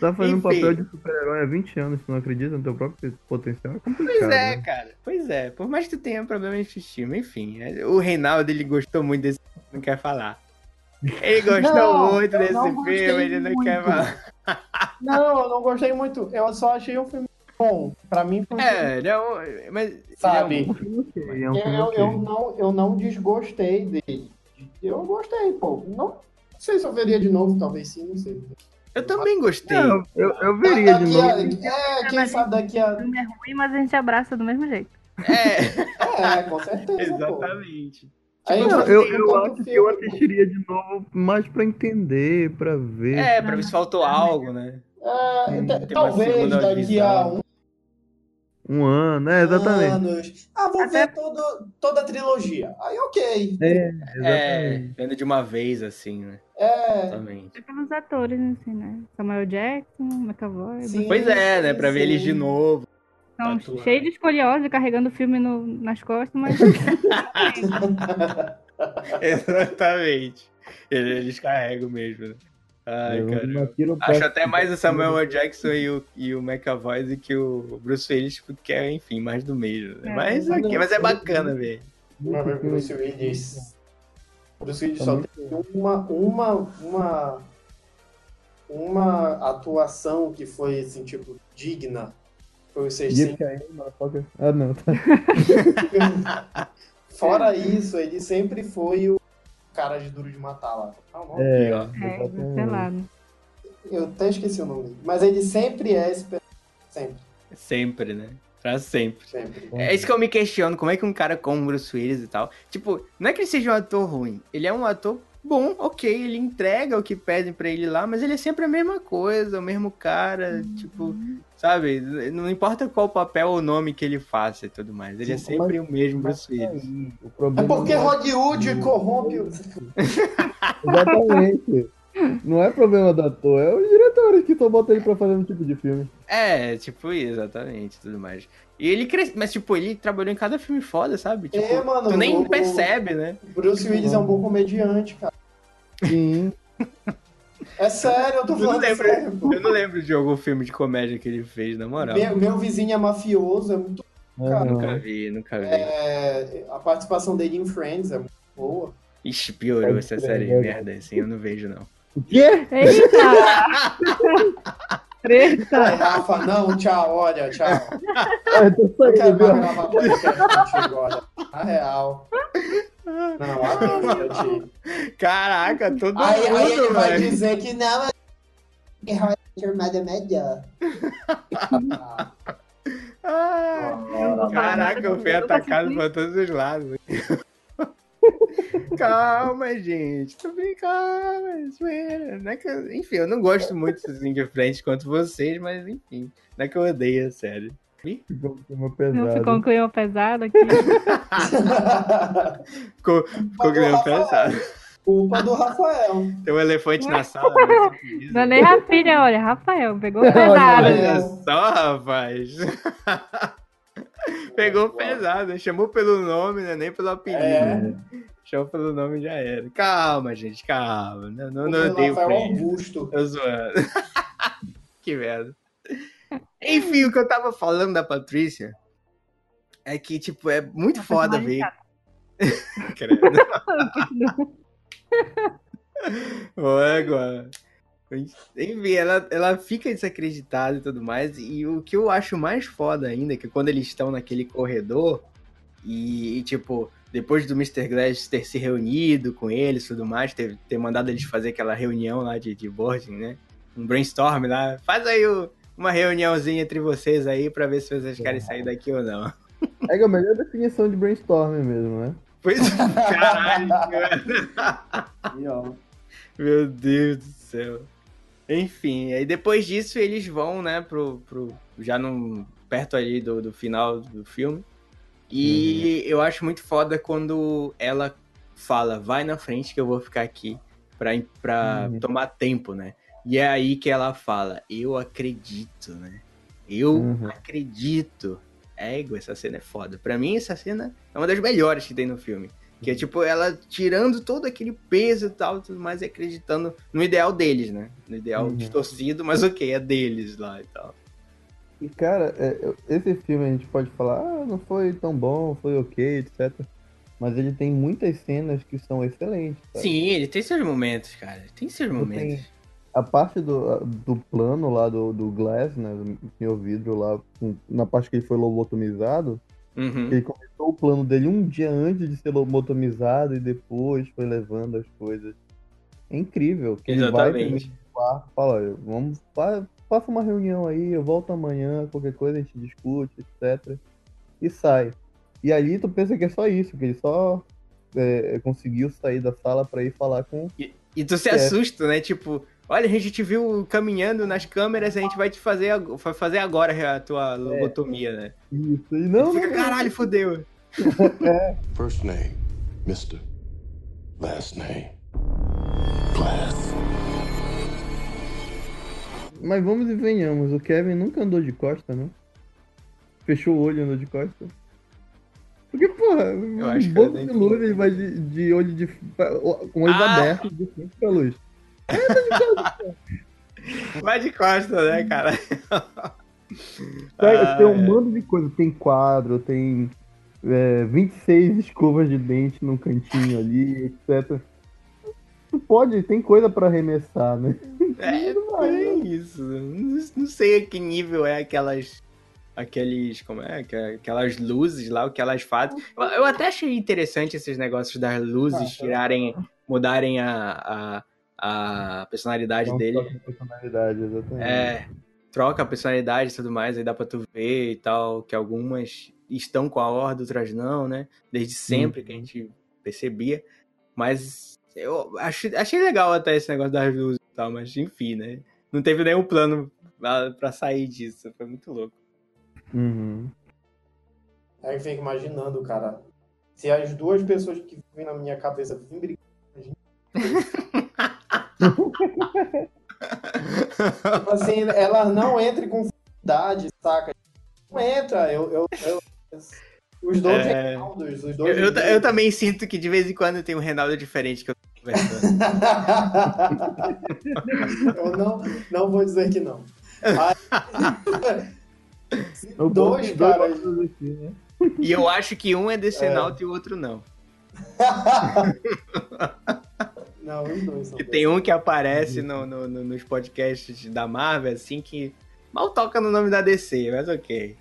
Tá fazendo Enfim. papel de super-herói há 20 anos, tu não acredita no teu próprio potencial? É complicado. Pois é, né? cara. Pois é. Por mais que tu tenha problema de autoestima, enfim. é, O Reinaldo, ele gostou muito desse não quer falar. Ele gostou Não, muito desse filme, ele não quer falar. Não, eu não gostei muito. Eu só achei o filme bom. Pra mim foi um filme, É, é um. Mas. ele sabe? é um- É um filme é um filme eu não, eu não desgostei dele. Eu gostei, pô. Não, não sei se eu veria de novo, talvez sim, não sei. Eu também gostei. Não, eu, eu veria de a- novo. é, quem mas- sabe daqui a. O filme é ruim, mas a gente abraça do mesmo jeito. É, É, com certeza. exatamente. Pô. Não, não eu, eu acho que eu assistiria de novo mais pra entender, pra ver. É, pra ver se faltou algo, né? É, talvez daqui a um Um ano, é, exatamente. anos. Ah, vou Até- ver todo, toda a trilogia. Aí, ok. É, É, exatamente. vendo de uma vez, assim, né? É, Exatamente. É pelos atores, assim, né? Samuel Jackson, McAvoy. Sim. Pois é, né? Pra ver eles de sim. novo. São Tatuado. cheios de escoliose, carregando o filme no- nas costas, mas Exatamente. Eles, eles carregam mesmo, né? Ai, Eu cara. Acho até mais o Samuel L. Jackson e o, e o McAvoy do que o Bruce Willis, porque é, enfim, mais do mesmo. Né? É. Mas, ok, mas é bacana ver. Vez Bruce Willis. Bruce Willis Tá só teve uma, uma, uma, uma atuação que foi, assim, tipo, digna. Foi o Dia 600. que aí, motherfucker. Ah, não. Tá. Fora isso, ele sempre foi o cara de Duro de Matar lá. Ah? É, é, selado. Eu até esqueci o nome. Mas ele sempre é esse Sempre, Sempre, né? Pra sempre. sempre. É isso que eu me questiono, como é que um cara como o Bruce Willis e tal. Tipo, não é que ele seja um ator ruim, ele é um ator bom, ok, ele entrega o que pedem pra ele lá, mas ele é sempre a mesma coisa, o mesmo cara, tipo, sabe? Não importa qual papel ou nome que ele faça e tudo mais, ele é Sim, sempre o mesmo Mas Bruce Willis. É problema porque não Hollywood corrompe o... Exatamente. Não é problema do ator, é os diretores que estão botando ele pra fazer um tipo de filme. É, tipo, exatamente, tudo mais. E ele cresce, mas tipo, ele trabalhou em cada filme foda, sabe? Tipo, É, mano, tu nem o- percebe, né? Bruce Willis é um bom comediante, cara. Sim. É sério, eu tô Eu não falando lembro, sério. pô. eu não lembro de algum filme de comédia que ele fez, na moral. Meu, meu vizinho é mafioso, é muito. Cara, Nunca vi, nunca vi. é, a participação dele em Friends é muito boa. Ixi, piorou essa série de né? merda assim, eu não vejo não. O quê? Eita! Ai, Treta! Rafa, não, tchau, olha, tchau. Eu tô Eu saindo, quero viu? mais gravar podcast contigo, olha. Na real. Não, adeus, Tati. Caraca, todo Aí, aí ele mundo, vai dizer que não, Your Mother é melhor. Ah, caraca, eu fui atacado por todos os lados. Calma, gente. Tô bem calma. zoeira. Não é que eu- enfim, eu não gosto muito assim de frente quanto vocês, mas enfim. Não é que eu odeio a série. Ficou um clima Não pesado. ficou um clima pesado aqui. Ficou, ficou grande pensado. Culpa do Rafael. Tem um elefante na sala. Não é nem Rafinha, olha, Rafael, pegou Olha, pesado. Olha só, rapaz. Pegou pesado, chamou pelo nome, né? Nem pelo apelido. É. Chamou pelo nome e já era. Calma, gente, calma. Não, não, não odeio Friends. Augusto. Tô zoando. que merda. Enfim, o que eu tava falando da Patrícia é que, tipo, é muito foda ver. Credo. Ô, agora. Enfim, ela, ela fica desacreditada e tudo mais. E o que eu acho mais foda ainda é que quando eles estão naquele corredor e, e, tipo, depois do Mr. Glass ter se reunido com eles e tudo mais, ter, ter mandado eles fazer aquela reunião lá de, de boarding, né? Um brainstorm lá. Faz aí o- uma reuniãozinha entre vocês aí pra ver se vocês querem sair daqui ou não. É a melhor definição de brainstorming mesmo, né? Pois caralho, velho. E, ó, Meu Deus do céu. Enfim, aí depois disso eles vão, né, pro. pro já no, perto ali do, do final do filme. E eu acho muito foda quando ela fala, vai na frente que eu vou ficar aqui. pra, pra Uhum. tomar tempo, né? E é aí que ela fala, eu acredito, né? Eu Uhum. acredito. Égua, essa cena é foda. Pra mim, essa cena é uma das melhores que tem no filme. Que é tipo, ela tirando todo aquele peso e tal, tudo mais, e acreditando no ideal deles, né? No ideal Uhum. distorcido, mas ok, é deles lá e tal. E, cara, é, esse filme a gente pode falar, ah, não foi tão bom, foi ok, etc. Mas ele tem muitas cenas que são excelentes. Sim, ele tem seus momentos, cara. Tem seus Eu momentos. tenho- A parte do, do plano lá do, do Glass, né? Do meu vidro lá, na parte que ele foi lobotomizado, Uhum. ele começou o plano dele um dia antes de ser lobotomizado e depois foi levando as coisas. É incrível. Que ele vai Exatamente. primeiro no quarto, fala, olha, vamos, fa- faça uma reunião aí, eu volto amanhã, qualquer coisa a gente discute, etc. E sai. E ali tu pensa que é só isso, que ele só é, conseguiu sair da sala pra ir falar com. E tu se É. assusta, né? Tipo, olha, a gente te viu caminhando nas câmeras, a gente vai te fazer, vai fazer agora a tua lobotomia, né? Isso. E não, Fica, não, caralho, fodeu. First name, Mr. Last name, Glass. Mas vamos e venhamos, o Kevin nunca andou de costa, não? Fechou o olho e andou de costa? Porque, porra, um acho que bom eu nem de luz ele vai de, de olho de. com olhos Ah! abertos de frente pra luz. Vai de costa, né, cara? Pega, Ah, tem um é. monte de coisa. Tem quadro, tem é, 26 escovas de dente num cantinho ali, etc. Tu pode, tem coisa pra arremessar, né? É, é isso. Não, não sei a que nível é aquelas. Aqueles. Como é? Aqu- Aquelas luzes lá, o que elas fazem. Eu, até achei interessante esses negócios das luzes Ah, tá. tirarem. mudarem a, a, a personalidade dele. personalidade, exatamente. É, troca a personalidade e tudo mais, aí dá pra tu ver e tal, que algumas estão com a horda, outras não, né? Desde sempre que a gente percebia. Mas eu achei, achei legal até esse negócio das luzes e tal, mas enfim, né? Não teve nenhum plano pra, pra sair disso, foi muito louco. Uhum. Aí eu fico imaginando, cara, se as duas pessoas que vêm na minha cabeça vêm brigando, tipo assim, elas não entram com facilidade, saca? Não entra, eu, eu, eu- os dois É. Reinaldos, os Eu, dois eu, ta- eu também sinto que de vez em quando tem um Reinaldo diferente que eu tô conversando. eu não, não vou dizer que não. Aí- Eu dois caras. aqui, né? e eu acho que um é desse Reinaldo e o outro não. Não, os dois são E tem um que aparece no, no- no- nos podcasts da Marvel, assim, que mal toca no nome da DC, mas ok.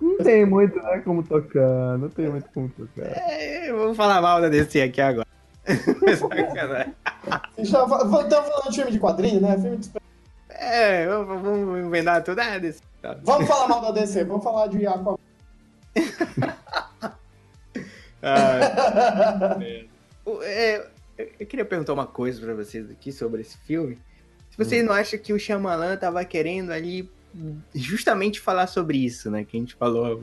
Não tem muito, né, como tocar. Não tem muito como tocar. É, vamos falar mal da DC aqui agora. Já Estamos falando de filme de quadrinho, né? Filme de é, vamos, vamos inventar tudo. Ah, DC. tá. Vamos falar mal da DC, vamos falar de Aquaman. Ah, é, eu- queria perguntar uma coisa pra vocês aqui sobre esse filme. Se vocês não acham que o Shyamalan tava querendo ali justamente falar sobre isso, né? Que a gente falou,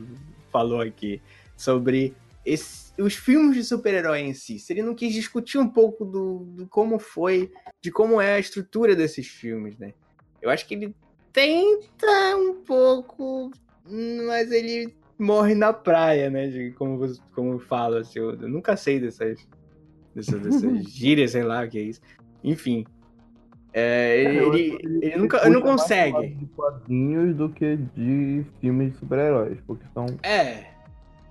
falou aqui. Sobre esse- os filmes de super-herói em si. Se ele não quis discutir um pouco do, do como foi, de como é a estrutura desses filmes, né? Eu acho que ele tenta um pouco, mas ele morre na praia, né? De, como, como fala, assim, eu, eu nunca sei dessas, dessas, dessas gírias, sei lá o que é isso. Enfim. É, ele, eu ele, ele- ele nunca, ele não consegue. De quadrinhos do que de filmes de super-heróis, porque são. É.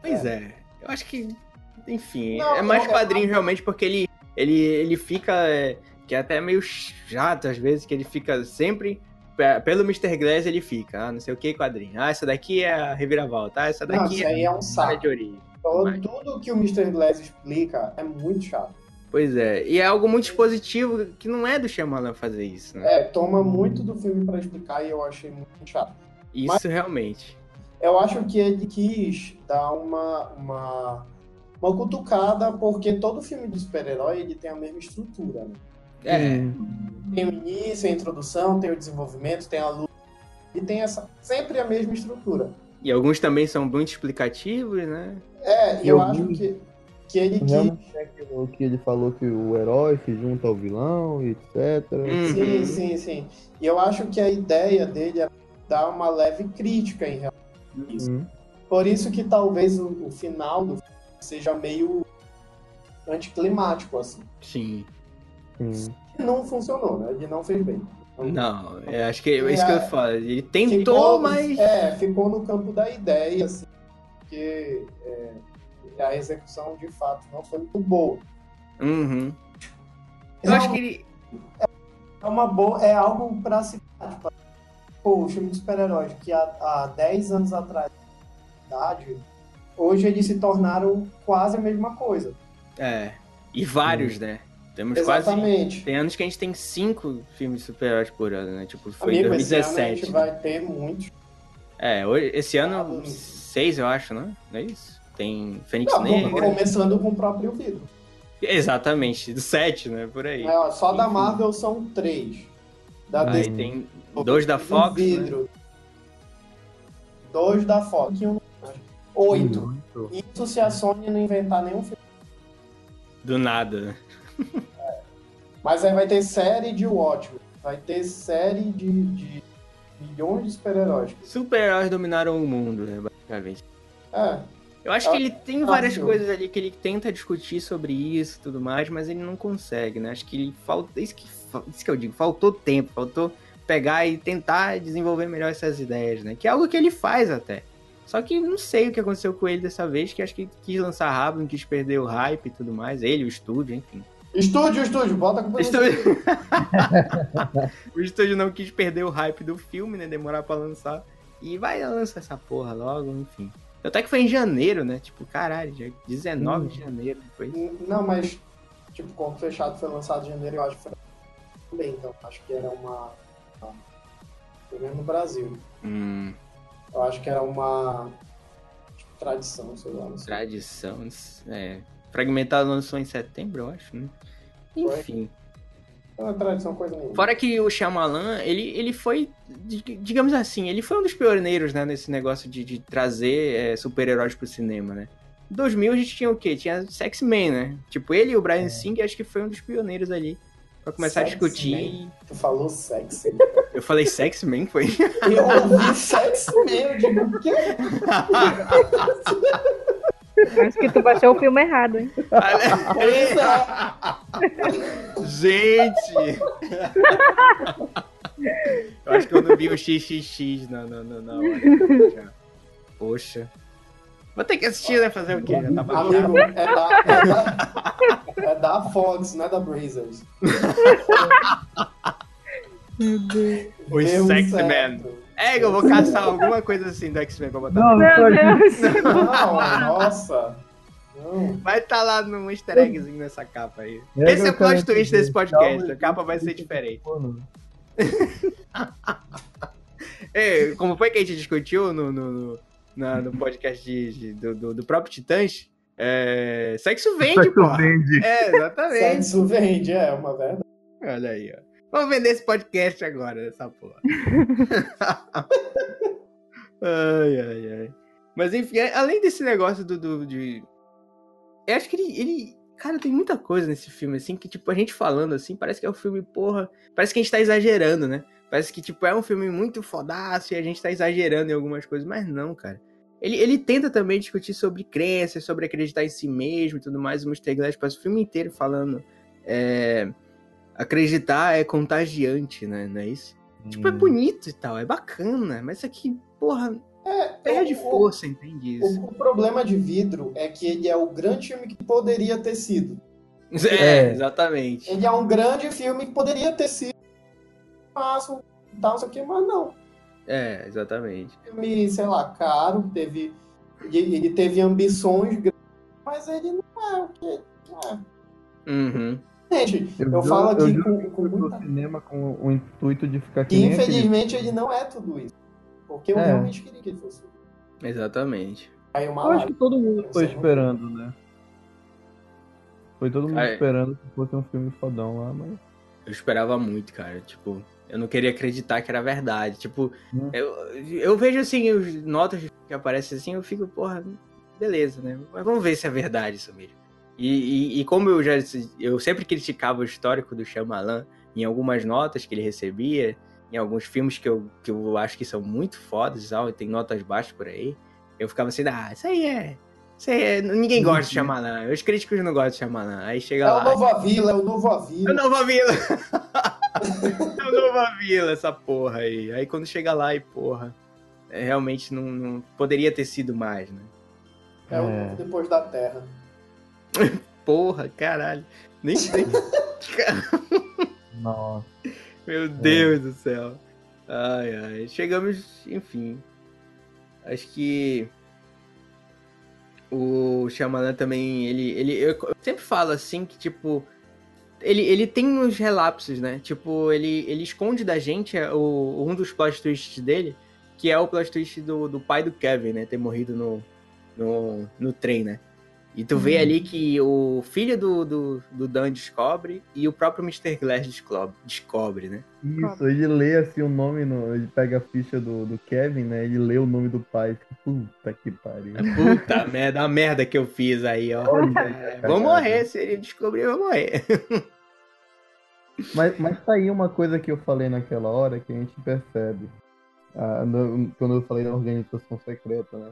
Pois é. Eu acho que, enfim, Não, é mais eu- quadrinho realmente porque ele, ele, ele fica, é, que é até meio chato às vezes, que ele fica sempre, pelo Mr. Glass ele fica, ah, não sei o que quadrinho. Ah, essa daqui é a reviravolta, ah, essa Não, daqui isso é aí é um saco. de origem. Mas- Tudo que o Mr. Glass explica é muito chato. Pois é, e é algo muito expositivo que não é do Shyamalan fazer isso, né? É, toma muito do filme pra explicar e eu achei muito chato. Isso realmente. Eu acho que ele quis dar uma, uma, uma cutucada, porque todo filme de super-herói ele tem a mesma estrutura. Né? É, Hum, Tem o início, a introdução, tem o desenvolvimento, tem a luta. E tem essa, sempre a mesma estrutura. e alguns também são muito explicativos, né? É, e Eu eu acho vi- que. que ele quis. Realmente é aquilo que ele falou que o herói se junta ao vilão, etc. Uhum. Sim, sim, sim. E eu acho que a ideia dele é dar uma leve crítica em relação a isso. Uhum. Por isso que talvez o, o final do filme seja meio anticlimático, assim. Sim. E não funcionou, né? Ele não fez bem. Não, eu acho que é isso que eu falo. Ele tentou, Ficou- mas. É, ficou no campo da ideia, assim, porque é, a execução de fato não foi muito boa. Uhum. Eu acho que ele. É uma boa, é algo pra se. Tipo, pô, o filme de super-heróis que há, há 10 anos atrás, idade, hoje eles se tornaram quase a mesma coisa. É. E vários, né? Temos quase. Exatamente. Tem anos que a gente tem cinco filmes de super-heróis por ano, né? Tipo, foi em Amigo, esse ano a 2017. gente vai ter muitos. É, hoje, esse ano, Ah, seis, eu acho, né? Não é isso? Tem Fênix Não, Negra. começando com o próprio vidro. Exatamente, do sete, né? Por aí. É, ó, só da Enfim. Marvel são três. Da Aí DC, tem dois da Fox, né? vidro. Dois da Fox. Oito. Muito. Isso se a Sony não inventar nenhum filme. Do nada. né? Mas aí vai ter série de Watchmen. Vai ter série de, de milhões de super-heróis. Super-heróis dominaram o mundo, né? Basicamente. É, Eu acho que ele tem várias coisas ali que ele tenta discutir sobre isso e tudo mais, mas ele não consegue, né? Acho que ele falta. Isso que, isso que eu digo, faltou tempo, faltou pegar e tentar desenvolver melhor essas ideias, né? Que é algo que ele faz até. Só que não sei o que aconteceu com ele dessa vez, que acho que quis lançar rápido, quis perder o hype e tudo mais. Ele, o estúdio, enfim. Estúdio, estúdio, bota com O estúdio... o estúdio não quis perder o hype do filme, né? Demorar pra lançar. E vai lançar essa porra logo, enfim. Até que foi em janeiro, né? Tipo, caralho, já 19 de janeiro depois. Não, mas, tipo, Corpo Fechado foi lançado em janeiro, eu acho que foi também, então acho que era uma. uma- Pelo menos no Brasil. Hum, Eu acho que era uma tipo, tradição, sei lá. Não sei. tradição. É. Fragmentado lançou em setembro, eu acho, né? Enfim. Não é tradição coisa nenhuma. Fora que o Shyamalan, ele, ele foi, di- digamos assim, ele foi um dos pioneiros, né, nesse negócio de, de trazer é, super-heróis pro cinema, né? Em 2000 a gente tinha o quê? Tinha Sex-Men, né? Tipo, ele e o Brian Singer acho que foi um dos pioneiros ali pra começar a Sex-Men? discutir. Tu falou sexy. Eu falei Sex-Men, foi? Eu ouvi sexy mesmo, eu digo, o quê? Acho que tu baixou o filme errado, hein? Gente! Eu acho que eu não vi o XXX na, na, na, na hora. já. Poxa. Vou ter que assistir, né? Fazer o quê? Já tá baixado. É da, é, da, é da Fox, não é da Brazers. Meu Deus. Os Deu Sex-Men. É, eu vou caçar alguma coisa assim do X-Men pra botar. Não, Meu Deus. Não, nossa. Não. Vai estar lá no easter eggzinho nessa capa aí. É, Esse é o plot twist desse podcast. calma, A capa vai ser diferente. É, como foi que a gente discutiu no, no, no, na- no podcast de- de- do, do, do próprio Titãs? É, sexo vende, Sexo porra. vende. É, exatamente. Sexo vende, é uma verdade. Olha aí, ó. Vamos vender esse podcast agora, essa porra. ai, ai, ai. Mas enfim, além desse negócio do, do- de. Eu acho que ele, ele. Cara, tem muita coisa nesse filme, assim, que, tipo, a gente falando assim, parece que é um filme, porra. Parece que a gente tá exagerando, né? Parece que, tipo, é um filme muito fodaço e a gente tá exagerando em algumas coisas, mas não, cara. Ele, ele tenta também discutir sobre crenças, sobre acreditar em si mesmo e tudo mais. O Mr. Glass passa o filme inteiro falando. É, acreditar é contagiante, né? Não é isso? Tipo, é bonito e tal, é bacana, mas isso aqui, porra, É, perde o- força, entende isso? O, o problema de vidro é que ele é o grande filme que poderia ter sido. É, É. exatamente. Ele é um grande filme que poderia ter sido. Mas, tal, isso aqui, mas não. É, exatamente. Filme, sei lá, caro, teve. Ele, ele teve ambições grandes, mas ele não é o que. É. Uhum. Gente, eu, juro- falo aqui com, eu com pro muita. cinema com o intuito de ficar que Que nem aquele- infelizmente ele não é tudo isso. Porque eu É. realmente queria que ele fosse. Exatamente. Aí uma Eu acho que todo mundo foi esperando, né? Foi todo mundo É. esperando que fosse um filme fodão lá, mas. Eu esperava muito, cara. Tipo, eu não queria acreditar que era verdade. Tipo, Hum. eu, eu vejo assim, os notas que aparecem assim, eu fico, porra, beleza, né? Mas vamos ver se é verdade isso mesmo. E, e, e como eu já eu sempre criticava o histórico do Shyamalan em algumas notas que ele recebia, em alguns filmes que eu, que eu acho que são muito fodas e tem notas baixas por aí, eu ficava assim, ah, isso aí é. Isso aí é. Ninguém gosta de Shyamalan. Os críticos não gostam de Shyamalan. Aí chega é lá. É o Novo Avila, é o Novo Avila. É o Novo Avila. é o Novo Avila, essa porra aí. Aí quando chega lá e, porra, é, realmente não, não, poderia ter sido mais, né? É o é. depois da Terra. porra, caralho. Nem sei. Nossa. Meu Deus é. do céu. Ai, ai. Chegamos, enfim. Acho que o Shyamalan também, ele, ele eu sempre falo assim que tipo ele, ele tem uns relapsos, né? Tipo, ele, ele esconde da gente é, o, um dos plot twists dele, que é o plot twist do, do pai do Kevin, né? Ter morrido no, no, no trem, né? E tu vê uhum. ali que o filho do, do, do Dan descobre e o próprio Mr. Glass descobre, descobre né? Isso, ele lê assim o nome, no, ele pega a ficha do, do Kevin, né? Ele lê o nome do pai. Puta que pariu. Puta merda, a merda que eu fiz aí, ó. Olha, vou morrer, se ele descobrir, eu vou morrer. Mas, mas tá aí uma coisa que eu falei naquela hora que a gente percebe. Ah, no, quando eu falei da organização secreta, né?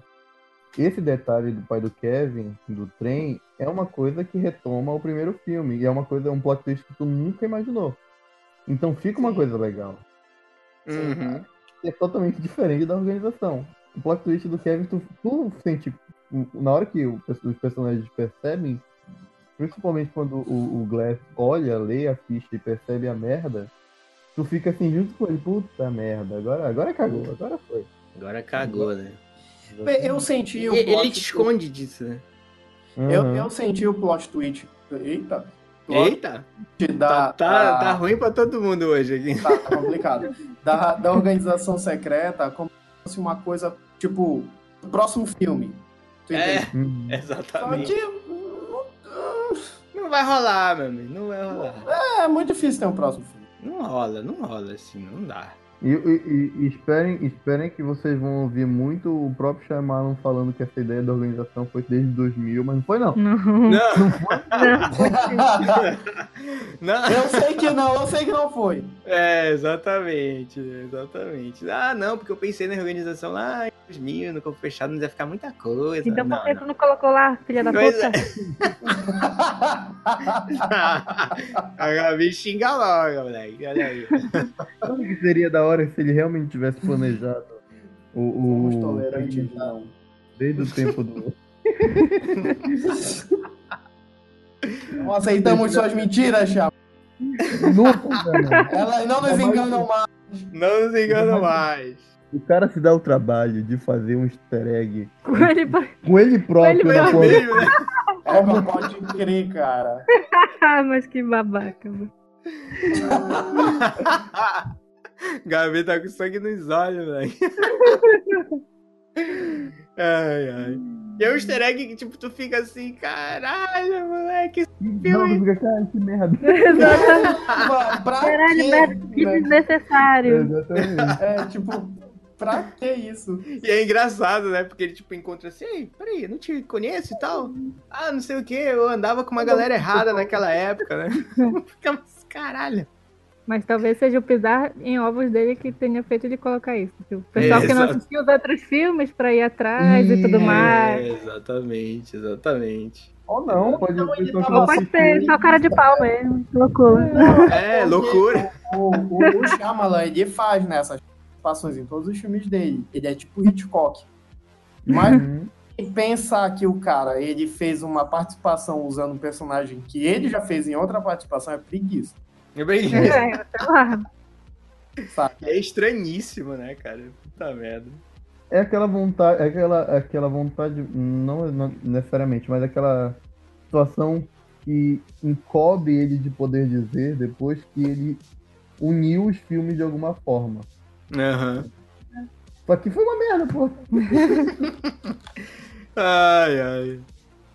Esse detalhe do pai do Kevin, do trem, é uma coisa que retoma o primeiro filme. E é uma coisa, um plot twist que tu nunca imaginou. Então fica uma coisa legal. Uhum. É totalmente diferente da organização. O plot twist do Kevin, tu, tu sente. Na hora que o, os personagens percebem, principalmente quando o, o Glass olha, lê a ficha e percebe a merda, tu fica assim junto com ele, puta merda, agora, agora cagou, agora foi. Agora cagou, né? Eu senti o plot Ele te esconde disso, né? Uhum. Eu, eu senti o plot twist. Eita! Plot Eita! Da, tá, tá, da... tá ruim pra todo mundo hoje aqui. Tá, tá complicado. da, da organização secreta, como se fosse uma coisa, tipo, próximo filme. é, uhum. exatamente. Só que... Não vai rolar, meu amigo. Não vai rolar. É, é muito difícil ter um próximo filme. Não rola, não rola assim, não dá. E, e, e, esperem, esperem que vocês vão ouvir muito o próprio Shyamalan falando que essa ideia da organização foi desde 2000, mas não foi não. Não. Não. não foi. Não. não. Eu sei que não, eu sei que não foi. É, exatamente, exatamente. Ah, não, porque eu pensei na organização lá em 2000, no corpo fechado, não ia ficar muita coisa. Então por que tu não colocou lá, filha da pois puta? É. a Gabi xinga logo, moleque, olha aí. Como que seria da hora se ele realmente tivesse planejado o. o tolerantes, não. Desde o tempo do. Não aceitamos suas mentiras, Chapa. Nunca, Elas não nos enganam mais. Não nos enganam mais. O cara se dá o trabalho de fazer um easter egg com ele, com ele próprio com ele na mesmo, né? É, pode crer, cara. Mas que babaca, mano. Gabi tá com sangue nos olhos, velho. ai, ai. E é um easter egg que, tipo, tu fica assim, caralho, moleque, Não, tu fica, cara, que merda. Exatamente. caralho, merda, que desnecessário. Exatamente. É, tipo, pra que isso? E é engraçado, né? Porque ele, tipo, encontra assim, ei, peraí, eu não te conheço e tal. Ah, não sei o que, eu andava com uma galera errada naquela época, né? Fica, caralho. Mas talvez seja o pisar em ovos dele que tenha feito ele colocar isso. O pessoal é, que não assistiu os outros filmes pra ir atrás e tudo mais. É, exatamente, exatamente. Ou não, pode, não, pode, pode ser só cara de pau mesmo. Loucura. É, loucura. O, o, o Shyamalan, ele faz nessas participações em todos os filmes dele. Ele é tipo Hitchcock. Mas uhum. pensar que o cara, ele fez uma participação usando um personagem que ele já fez em outra participação é preguiça. É bem é, É estranhíssimo, né, cara? Puta merda. É aquela vontade, é aquela, aquela vontade, não, não necessariamente, mas aquela situação que encobre ele de poder dizer depois que ele uniu os filmes de alguma forma. Aham. Uhum. Só que foi uma merda, pô. ai, ai.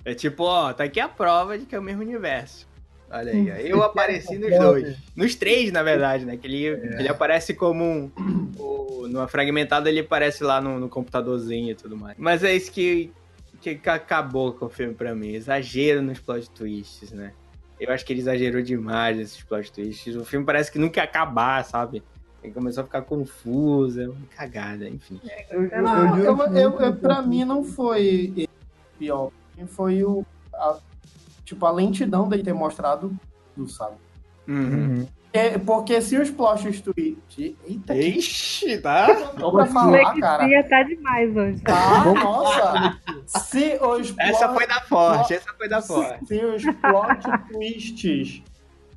É tipo, ó, tá aqui a prova de que é o mesmo universo. Olha aí, eu apareci nos dois. Nos três, na verdade, né? Que ele, é. ele aparece como um. O, numa fragmentada ele aparece lá no, no computadorzinho e tudo mais. Mas é isso que. que acabou com o filme pra mim. Exagero nos plot twists, né? Eu acho que ele exagerou demais nesses plot twists. O filme parece que nunca ia acabar, sabe? Ele começou a ficar confuso, é uma cagada, enfim. Eu, eu, não, eu, eu, eu, pra mim não foi pior. Foi o. A, tipo, a lentidão dele ter mostrado tudo, sabe? Uhum. É, porque se os plot twists. Eita, Ixi, tá? Tô pra falar, cara. tá demais hoje. Tá, nossa. se os plot... Essa foi da forte, essa foi da forte. Se, se os plot twists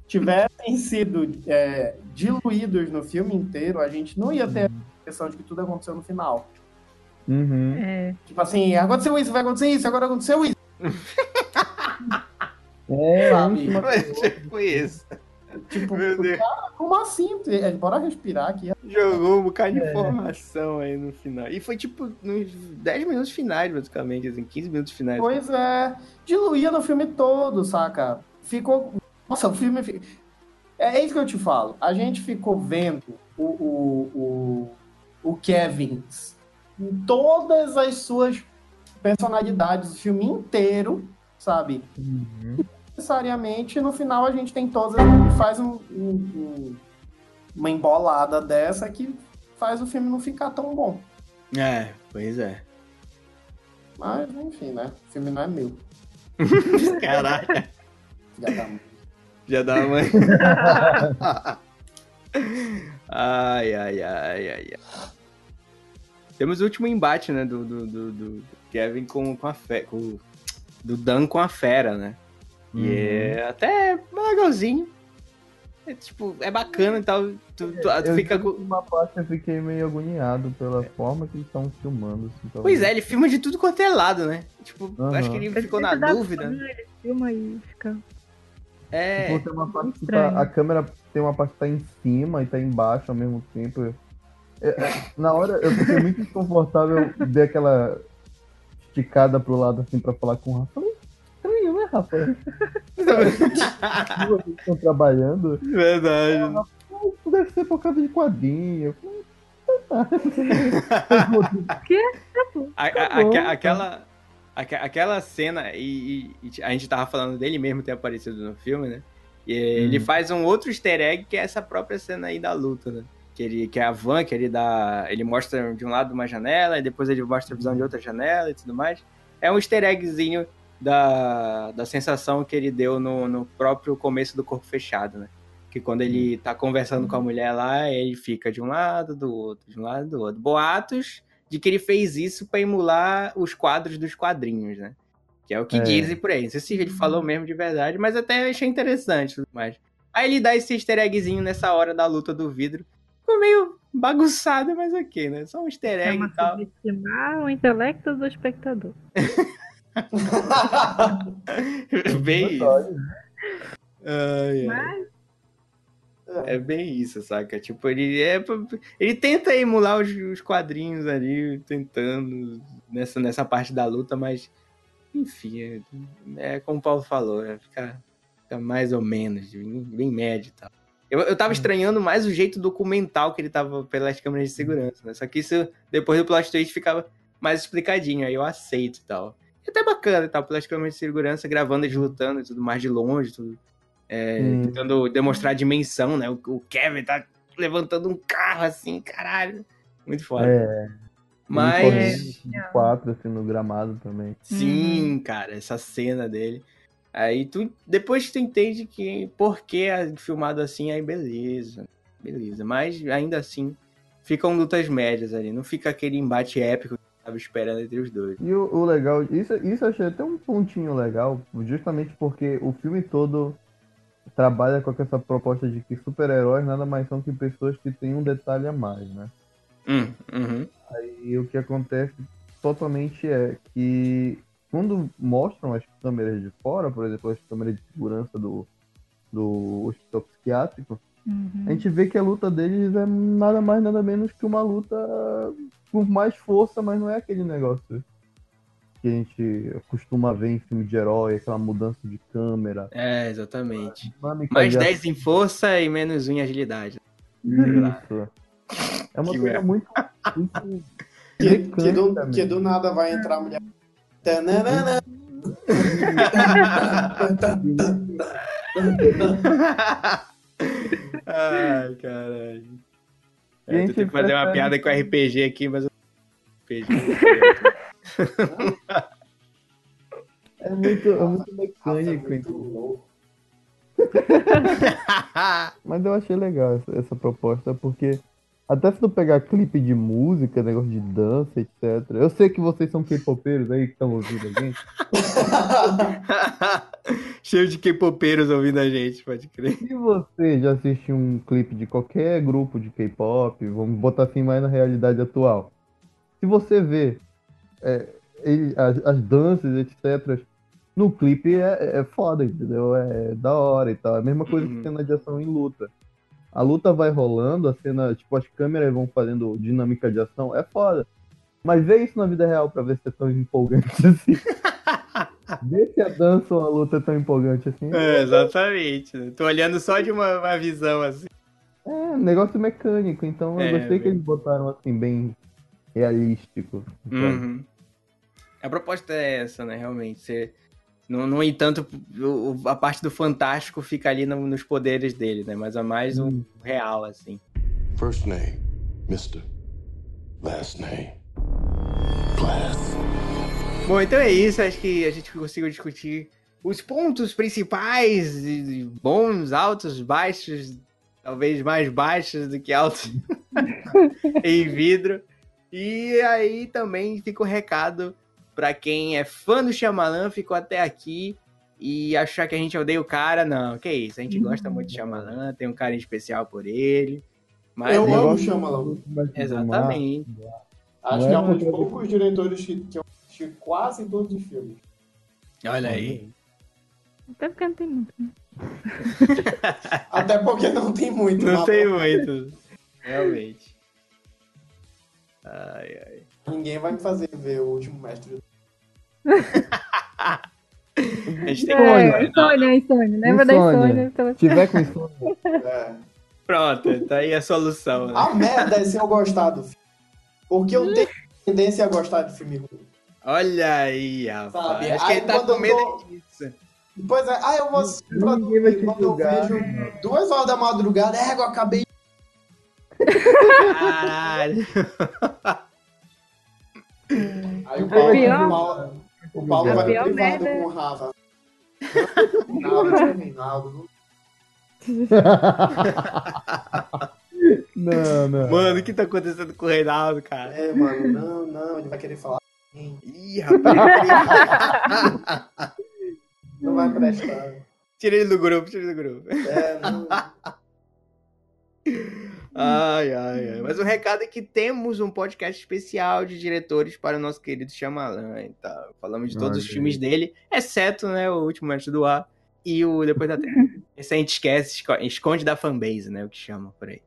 tivessem sido é, diluídos no filme inteiro, a gente não ia ter a impressão de que tudo aconteceu no final. Uhum. É. Tipo assim, aconteceu isso, vai acontecer isso, agora aconteceu isso. é, Sabe? Tipo isso. Tipo, cara, como assim? É, bora respirar aqui. Jogou um bocado de é. informação aí no final. E foi tipo nos 10 minutos finais, basicamente, assim, 15 minutos finais. Pois é. Diluía no filme todo, saca? Ficou. Nossa, o filme. É isso que eu te falo. A gente ficou vendo o, o, o, o Kevin em todas as suas personalidades, o filme inteiro, sabe? Uhum necessariamente no final a gente tem todas e faz um, um, uma embolada dessa que faz o filme não ficar tão bom. É, pois é. Mas, enfim, né? O filme não é meu. Caraca. Já dá mãe. Já dá mãe. ai, ai, ai, ai, ai. Temos o último embate, né? Do, do, do, do Kevin com, com a fé. Com, do Dan com a fera, né? E uhum. é até legalzinho. É, tipo, é bacana e tal. Tu, tu, tu fica com. Uma parte eu fiquei meio agoniado pela forma que eles estão filmando. Assim, pois é, ele filma de tudo quanto é lado, né? Tipo, uhum. acho que ele ficou na dúvida. ele filma e fica. É. Tipo, tem uma parte que tá, a câmera tem uma parte que tá em cima e tá embaixo ao mesmo tempo. É, é, na hora eu fiquei muito desconfortável ver aquela esticada pro lado assim pra falar com o Rafa. Falei, Rafa? Vocês estão trabalhando. Verdade. Isso deve ser por causa de quadrinho. que? A, a, a, aquela, aquela cena, e, e, a gente tava falando dele mesmo ter aparecido no filme, né? E ele hum. faz um outro easter egg que é essa própria cena aí da luta, né? Que, ele, que é a van, que ele dá. Ele mostra de um lado uma janela, e depois ele mostra a visão de outra janela e tudo mais. É um easter eggzinho da, da sensação que ele deu no, no próprio começo do Corpo Fechado, né? Que quando ele tá conversando com a mulher lá, ele fica de um lado, do outro, de um lado, do outro. Boatos de que ele fez isso para emular os quadros dos quadrinhos, né? Que é o que é. dizem por aí. Não sei se ele falou mesmo de verdade, mas até achei interessante tudo mais. Aí ele dá esse easter eggzinho nessa hora da luta do vidro. Ficou meio bagunçado, mas ok, né? Só um easter egg é e tal. o intelecto do espectador. bem isso. Ai, ai. É bem isso, saca? Tipo, ele é. Ele tenta emular os, os quadrinhos ali, tentando nessa, nessa parte da luta, mas. Enfim, é, é como o Paulo falou, é, fica, fica mais ou menos, bem, bem médio e tal. Eu, eu tava hum. estranhando mais o jeito documental que ele tava pelas câmeras de segurança, né? Só que isso, depois do plot twist, ficava mais explicadinho, aí eu aceito e tal. É até bacana, tá? Pelas câmeras de segurança, gravando eles lutando e tudo mais de longe, tudo. É, hum. Tentando demonstrar a dimensão, né? O, o, Kevin tá levantando um carro assim, caralho. Muito foda. É. Mas. Quatro, assim, no gramado também. Sim, cara, essa cena dele. Aí tu. Depois tu entende que por que é filmado assim, aí beleza. Beleza. Mas ainda assim, ficam lutas médias ali. Não fica aquele embate épico tava esperando entre os dois. E o, o, legal, isso, isso eu achei até um pontinho legal, justamente porque o filme todo trabalha com essa proposta de que super-heróis nada mais são que pessoas que têm um detalhe a mais, né? Hum, uhum. Aí o que acontece totalmente é que quando mostram as câmeras de fora, por exemplo, as câmeras de segurança do, do hospital psiquiátrico, uhum. a gente vê que a luta deles é nada mais nada menos que uma luta com mais força, mas não é aquele negócio que a gente costuma ver em filme de herói, aquela mudança de câmera. É, exatamente. Mais 10 em força e menos 1 em agilidade. Isso. É uma coisa muito. muito que, que, do, que, do, nada vai entrar a mulher Tananana. Ai, caralho. É, Gente, tu tem que fazer uma piada com RPG aqui, mas eu. RPG. É muito, é muito Rafa é mecânico, muito então. Mas eu achei legal essa, essa proposta, porque até se tu pegar clipe de música, negócio de dança, etc. Eu sei que vocês são K-popeiros aí que estão ouvindo a gente. Cheio de K-popeiros ouvindo a gente, pode crer. Se você já assistiu um clipe de qualquer grupo de K-pop, vamos botar assim mais na realidade atual. Se você vê é, ele- as, as danças, etc., no clipe é, é foda, entendeu? É da hora e tal. É a mesma coisa Uhum. que cena de ação em luta. A luta vai rolando, a cena, tipo, as câmeras vão fazendo dinâmica de ação, é foda. Mas vê isso na vida real pra ver se é tão empolgante assim. vê se a dança ou a luta é tão empolgante assim. É, exatamente. Tô olhando só de uma, uma visão assim. É, negócio mecânico, então eu É, gostei que bem- eles botaram assim, bem realístico. sabe? Uhum. A proposta é essa, né? Realmente. Você... No, no entanto, o- a parte do fantástico fica ali no- nos poderes dele, né? Mas é mais um Hum. real, assim. First name, Mr. Last name, Class. Bom, então é isso. Acho que a gente conseguiu discutir os pontos principais, bons, altos, baixos, talvez mais baixos do que altos em vidro. E aí também fica o recado pra quem é fã do Shyamalan, ficou até aqui e achar que a gente odeia o cara. Não, que isso. A gente gosta muito de Shyamalan, tem um carinho especial por ele. Mas Eu amo o Shyamalan. Exatamente. Acho que é é um dos poucos diretores que, que eu assisti quase todos os filmes. Olha aí. Até porque não tem muito. né? Até porque não tem muito. Não tem muito. Realmente. Ai, ai. Ninguém vai me fazer ver o último mestre. A gente tem É, que. insônia, insônia. Lembra da Insônia. insônia? Então, Se tiver com isso, É. Pronto, tá aí a solução, né? A merda é se eu gostar do filme. Porque eu tenho tendência a gostar de filme ruim. Olha aí, rapaz. Sabe, Acho que aí ele tá com eu medo tô- disso. Depois é, ah, eu vou assistir pra dormir. Quando eu julgar. vejo duas horas da madrugada, é, eu acabei. Caralho. Aí o Paulo, pior. o Paulo, o Paulo vai no privado merda. com o Rafa. Reinaldo, tio Reinaldo. não, não. Mano, o que tá acontecendo com o Reinaldo, cara? É, mano, não, não, ele vai querer falar. Ih, rapaz. Não vai prestar. Tira ele do grupo, tira ele do grupo. É, não. Ai, ai, ai. Mas o recado é que temos um podcast especial de diretores para o nosso querido Shyamalan e tal. Falamos de todos os Ok. filmes dele, exceto, né, o Último Mestre do Ar e o Depois da Terra. Esse a gente esquece, esco- esconde da fanbase, né, o que chama por aí.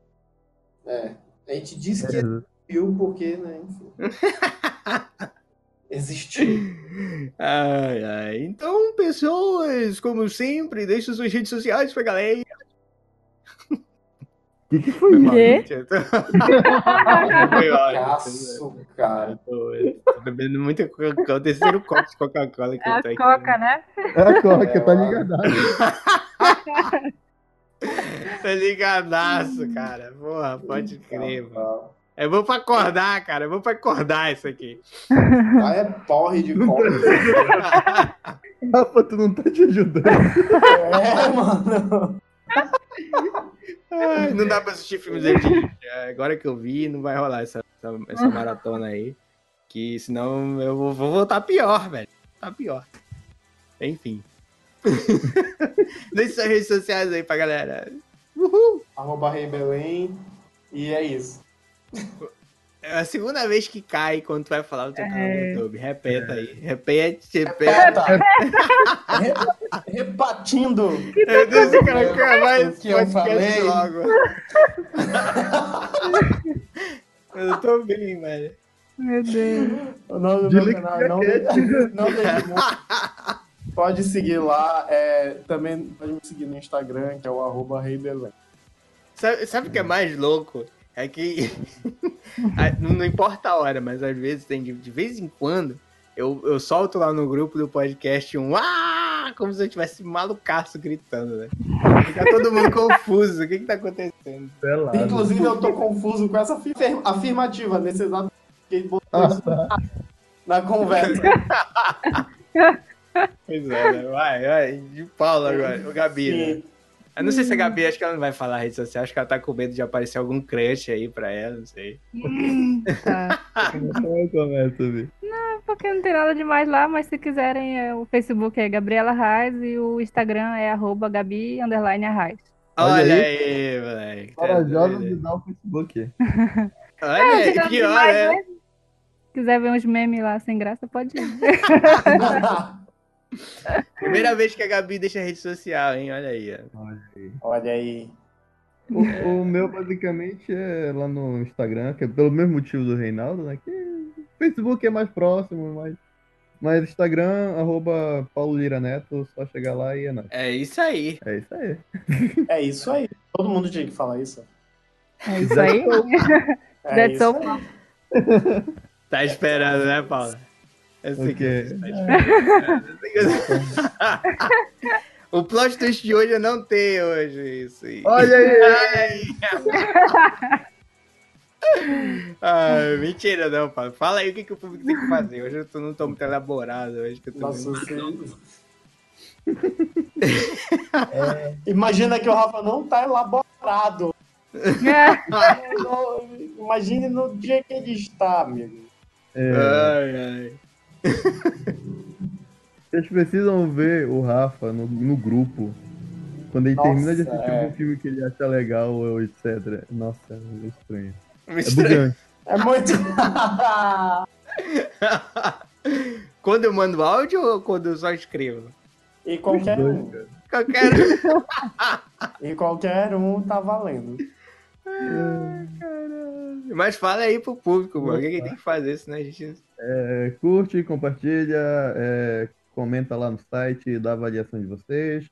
É. A gente disse que É, existiu porque, né, enfim. Existiu. Ai, ai. Então, pessoas, como sempre, deixem suas redes sociais pra galera. O que, que foi isso? Quê? Eu Caço, Eu cara. tô, eu tô bebendo muita Coca-Cola, o terceiro copo de Coca-Cola que É eu a tô aqui. coca, né? É a Coca, É, tá eu ligado? Tá ligadaço, cara. Porra, pode crer, mano. É bom pra acordar, cara. É bom pra acordar isso aqui. Ah, é porre de coca. Rafa, tu não tá te ajudando. É, mano. Ai, não dá pra assistir filmes dele de é, Agora que eu vi, não vai rolar essa, essa, essa maratona aí. Que senão eu vou, vou voltar pior, velho. Tá pior. Enfim. Deixe suas redes sociais aí pra galera. Uhul! Arroba Rei Belém. E é isso. É a segunda vez que cai quando tu vai falar do teu canal do É. YouTube. Repeta aí. Repete, repete. Peta. Re- Repatindo. Meu Deus, esse cara quer mais O que eu falei? logo. eu tô bem, velho. Meu Deus. O nome do meu canal é não, não deixe muito. Pode seguir lá. é, também pode me seguir no Instagram, que é o arroba sabe o que é mais louco? É que. não, importa a hora, mas às vezes tem de, de vez em quando eu, eu solto lá no grupo do podcast um ah, como se eu tivesse malucaço gritando, né? Fica todo mundo confuso. O que que tá acontecendo? Pelado. Inclusive, eu tô confuso com essa afir- afirmativa nesse exato que ele botou Ah, tá. na conversa. Pois é, né? Vai, vai. De Paula agora. O Gabi, né? Eu não sei se a Gabi, acho que ela não vai falar rede social. Acho que ela tá com medo de aparecer algum crush aí pra ela, não sei. Tá. Como começa, Vi? Porque não tem nada demais lá, mas se quiserem, é, o Facebook é Gabriela Reis e o Instagram é arroba Gabi underline Arraes. Olha Olha aí. aí, moleque. tá Corajosa doido. de dar o Facebook. Olha É, pior, demais, né? né? Se quiser ver uns memes lá sem graça, pode ir. Primeira vez que a Gabi deixa a rede social, hein? Olha aí. ó. Olha aí. Olha aí. O, o meu, basicamente, é lá no Instagram, que é pelo mesmo motivo do Reinaldo, né? Que o Facebook é mais próximo, mas. Mas Instagram, arroba Paulo Lira Neto, só chegar lá e é nóis. É isso aí. É isso aí. É isso aí. Todo mundo tinha que falar isso. É isso aí. É That's isso all. aí. Tá esperando, né, Paula? Esperando. O plot twist de hoje é não ter hoje isso aí. Olha aí! Ai. Ai, mentira não, Paulo. Fala aí o que, que o público tem que fazer. Hoje eu tô, não tô muito elaborado. Hoje que eu tô Nossa, muito... você... Imagina que o Rafa não tá elaborado. Não, Imagine no dia que ele está, amigo. É, Ai, ai. vocês precisam ver o Rafa no, no grupo. Quando ele Nossa, termina de assistir é. um filme que ele acha legal ou etc. Nossa, é meio estranho. Me É estranho. bugante. É muito. quando eu mando áudio ou quando eu só escrevo? e qualquer Dois, um. cara. Qualquer. E qualquer um tá valendo. Mas fala aí pro público, mano. O que, que tem que fazer, senão a gente. É, curte, compartilha, é, comenta lá no site, dá avaliação de vocês.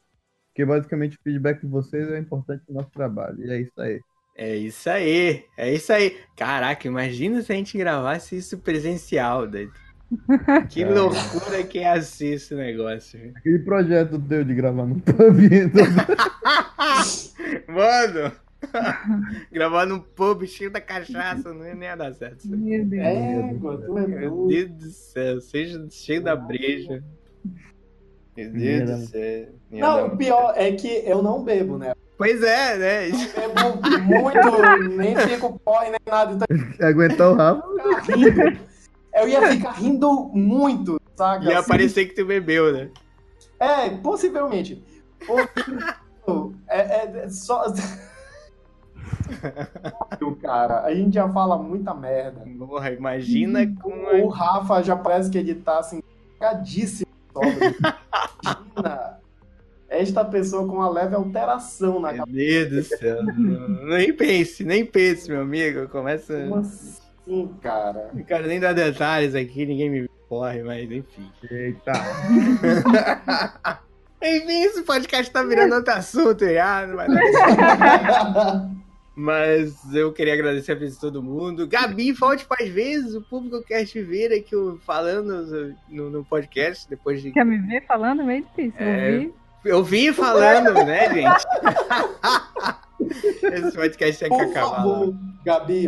Porque basicamente o feedback de vocês é importante no nosso trabalho. E é isso aí. É isso aí, é isso aí. Caraca, imagina se a gente gravasse isso presencial, doido. Que É. loucura que é assim esse negócio. viu? Aquele projeto teu de gravar no pub. então, Mano, gravar num pub cheio da cachaça não ia nem ia dar certo. Meu Deus. É, tu é Meu. Deus do céu, seja cheio da breja. Meu Deus do céu. Não, o pior é que eu não bebo, né? Pois é, né? Bebo muito, nem fico porre nem nada. Então aguentar o Rafa. eu ia ficar rindo. Eu ia ficar rindo muito, saca? Ia Assim, parecer que tu bebeu, né? É, possivelmente. Porque, é, é- é só. Cara, a gente já fala muita merda. Porra, imagina com O Rafa já parece que ele tá assim, cagadíssimo. sóbrio. Imagina esta pessoa com uma leve alteração na Meu cabeça. Deus do céu. Nem pense, nem pense, meu amigo. Começa. Como assim, cara? Não quero nem dar detalhes aqui, ninguém me corre, mas enfim. Eita. Enfim, esse podcast tá virando outro assunto já, não vai dar. Mas eu queria agradecer a presença de todo mundo. Gabi, volte mais vezes. O público quer te ver aqui falando no, no podcast depois de. Quer me ver falando? Meio difícil. É. ouvir. Eu vi falando, né, gente? Esse podcast tem que Por acabar. lá. favor, Gabi,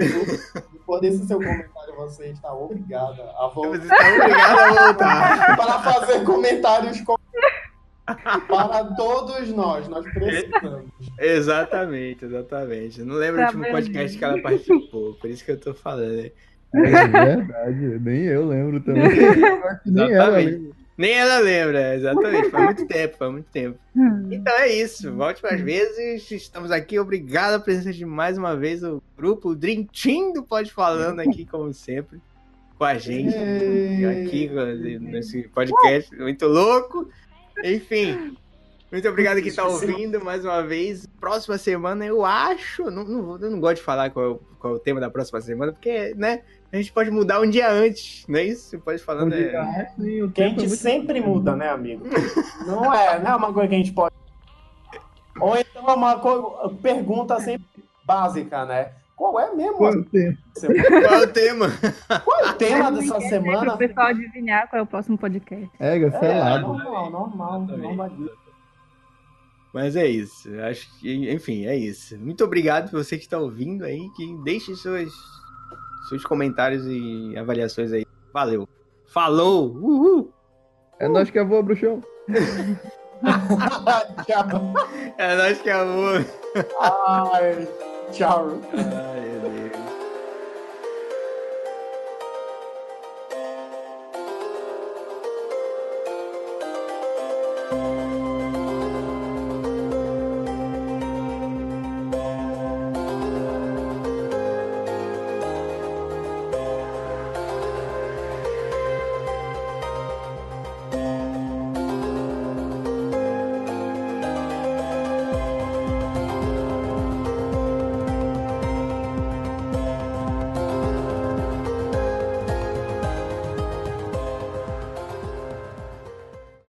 por, esse seu comentário, você está obrigada a Você voltar está obrigado a voltar. para fazer comentários com... para todos nós. Nós precisamos. Exatamente, exatamente. Eu não lembro Tá o último podcast que ela participou, por isso que eu tô falando. né? É verdade, nem eu lembro também. Nem ela Exatamente. lembra. Nem ela lembra, exatamente. Faz muito tempo, faz muito tempo. Hum. Então é isso. Volte mais vezes. Estamos aqui. Obrigado a presença de mais uma vez o grupo, o Dream Team do Pode Falando aqui, como sempre, com a gente. Aqui nesse podcast muito louco. Enfim. Muito obrigado quem está ouvindo mais uma vez. Próxima semana, eu acho. Não, não, vou- eu não gosto de falar qual, é o- qual é o tema da próxima semana, porque, né? A gente pode mudar um dia antes, não é isso? Pode falando. É... Sim, o Que a é gente muito sempre muda, né, amigo? Não é, não é uma coisa que a gente pode. Ou então é uma pergunta sempre básica, né? Qual é mesmo? Qual é o tema? Qual é o tema? Qual é o tema Mas dessa semana? O pessoal adivinhar qual é o próximo podcast. É, É, selado. normal, normal, normal. Mas é isso. Acho que, enfim, é isso. Muito obrigado por você que está ouvindo aí. Que deixe seus, seus comentários e avaliações aí. Valeu. Falou! Uhul! É nós que é voa, bruxão. Tchau. É nós que amor. Ai, tchau. Ai, meu Deus.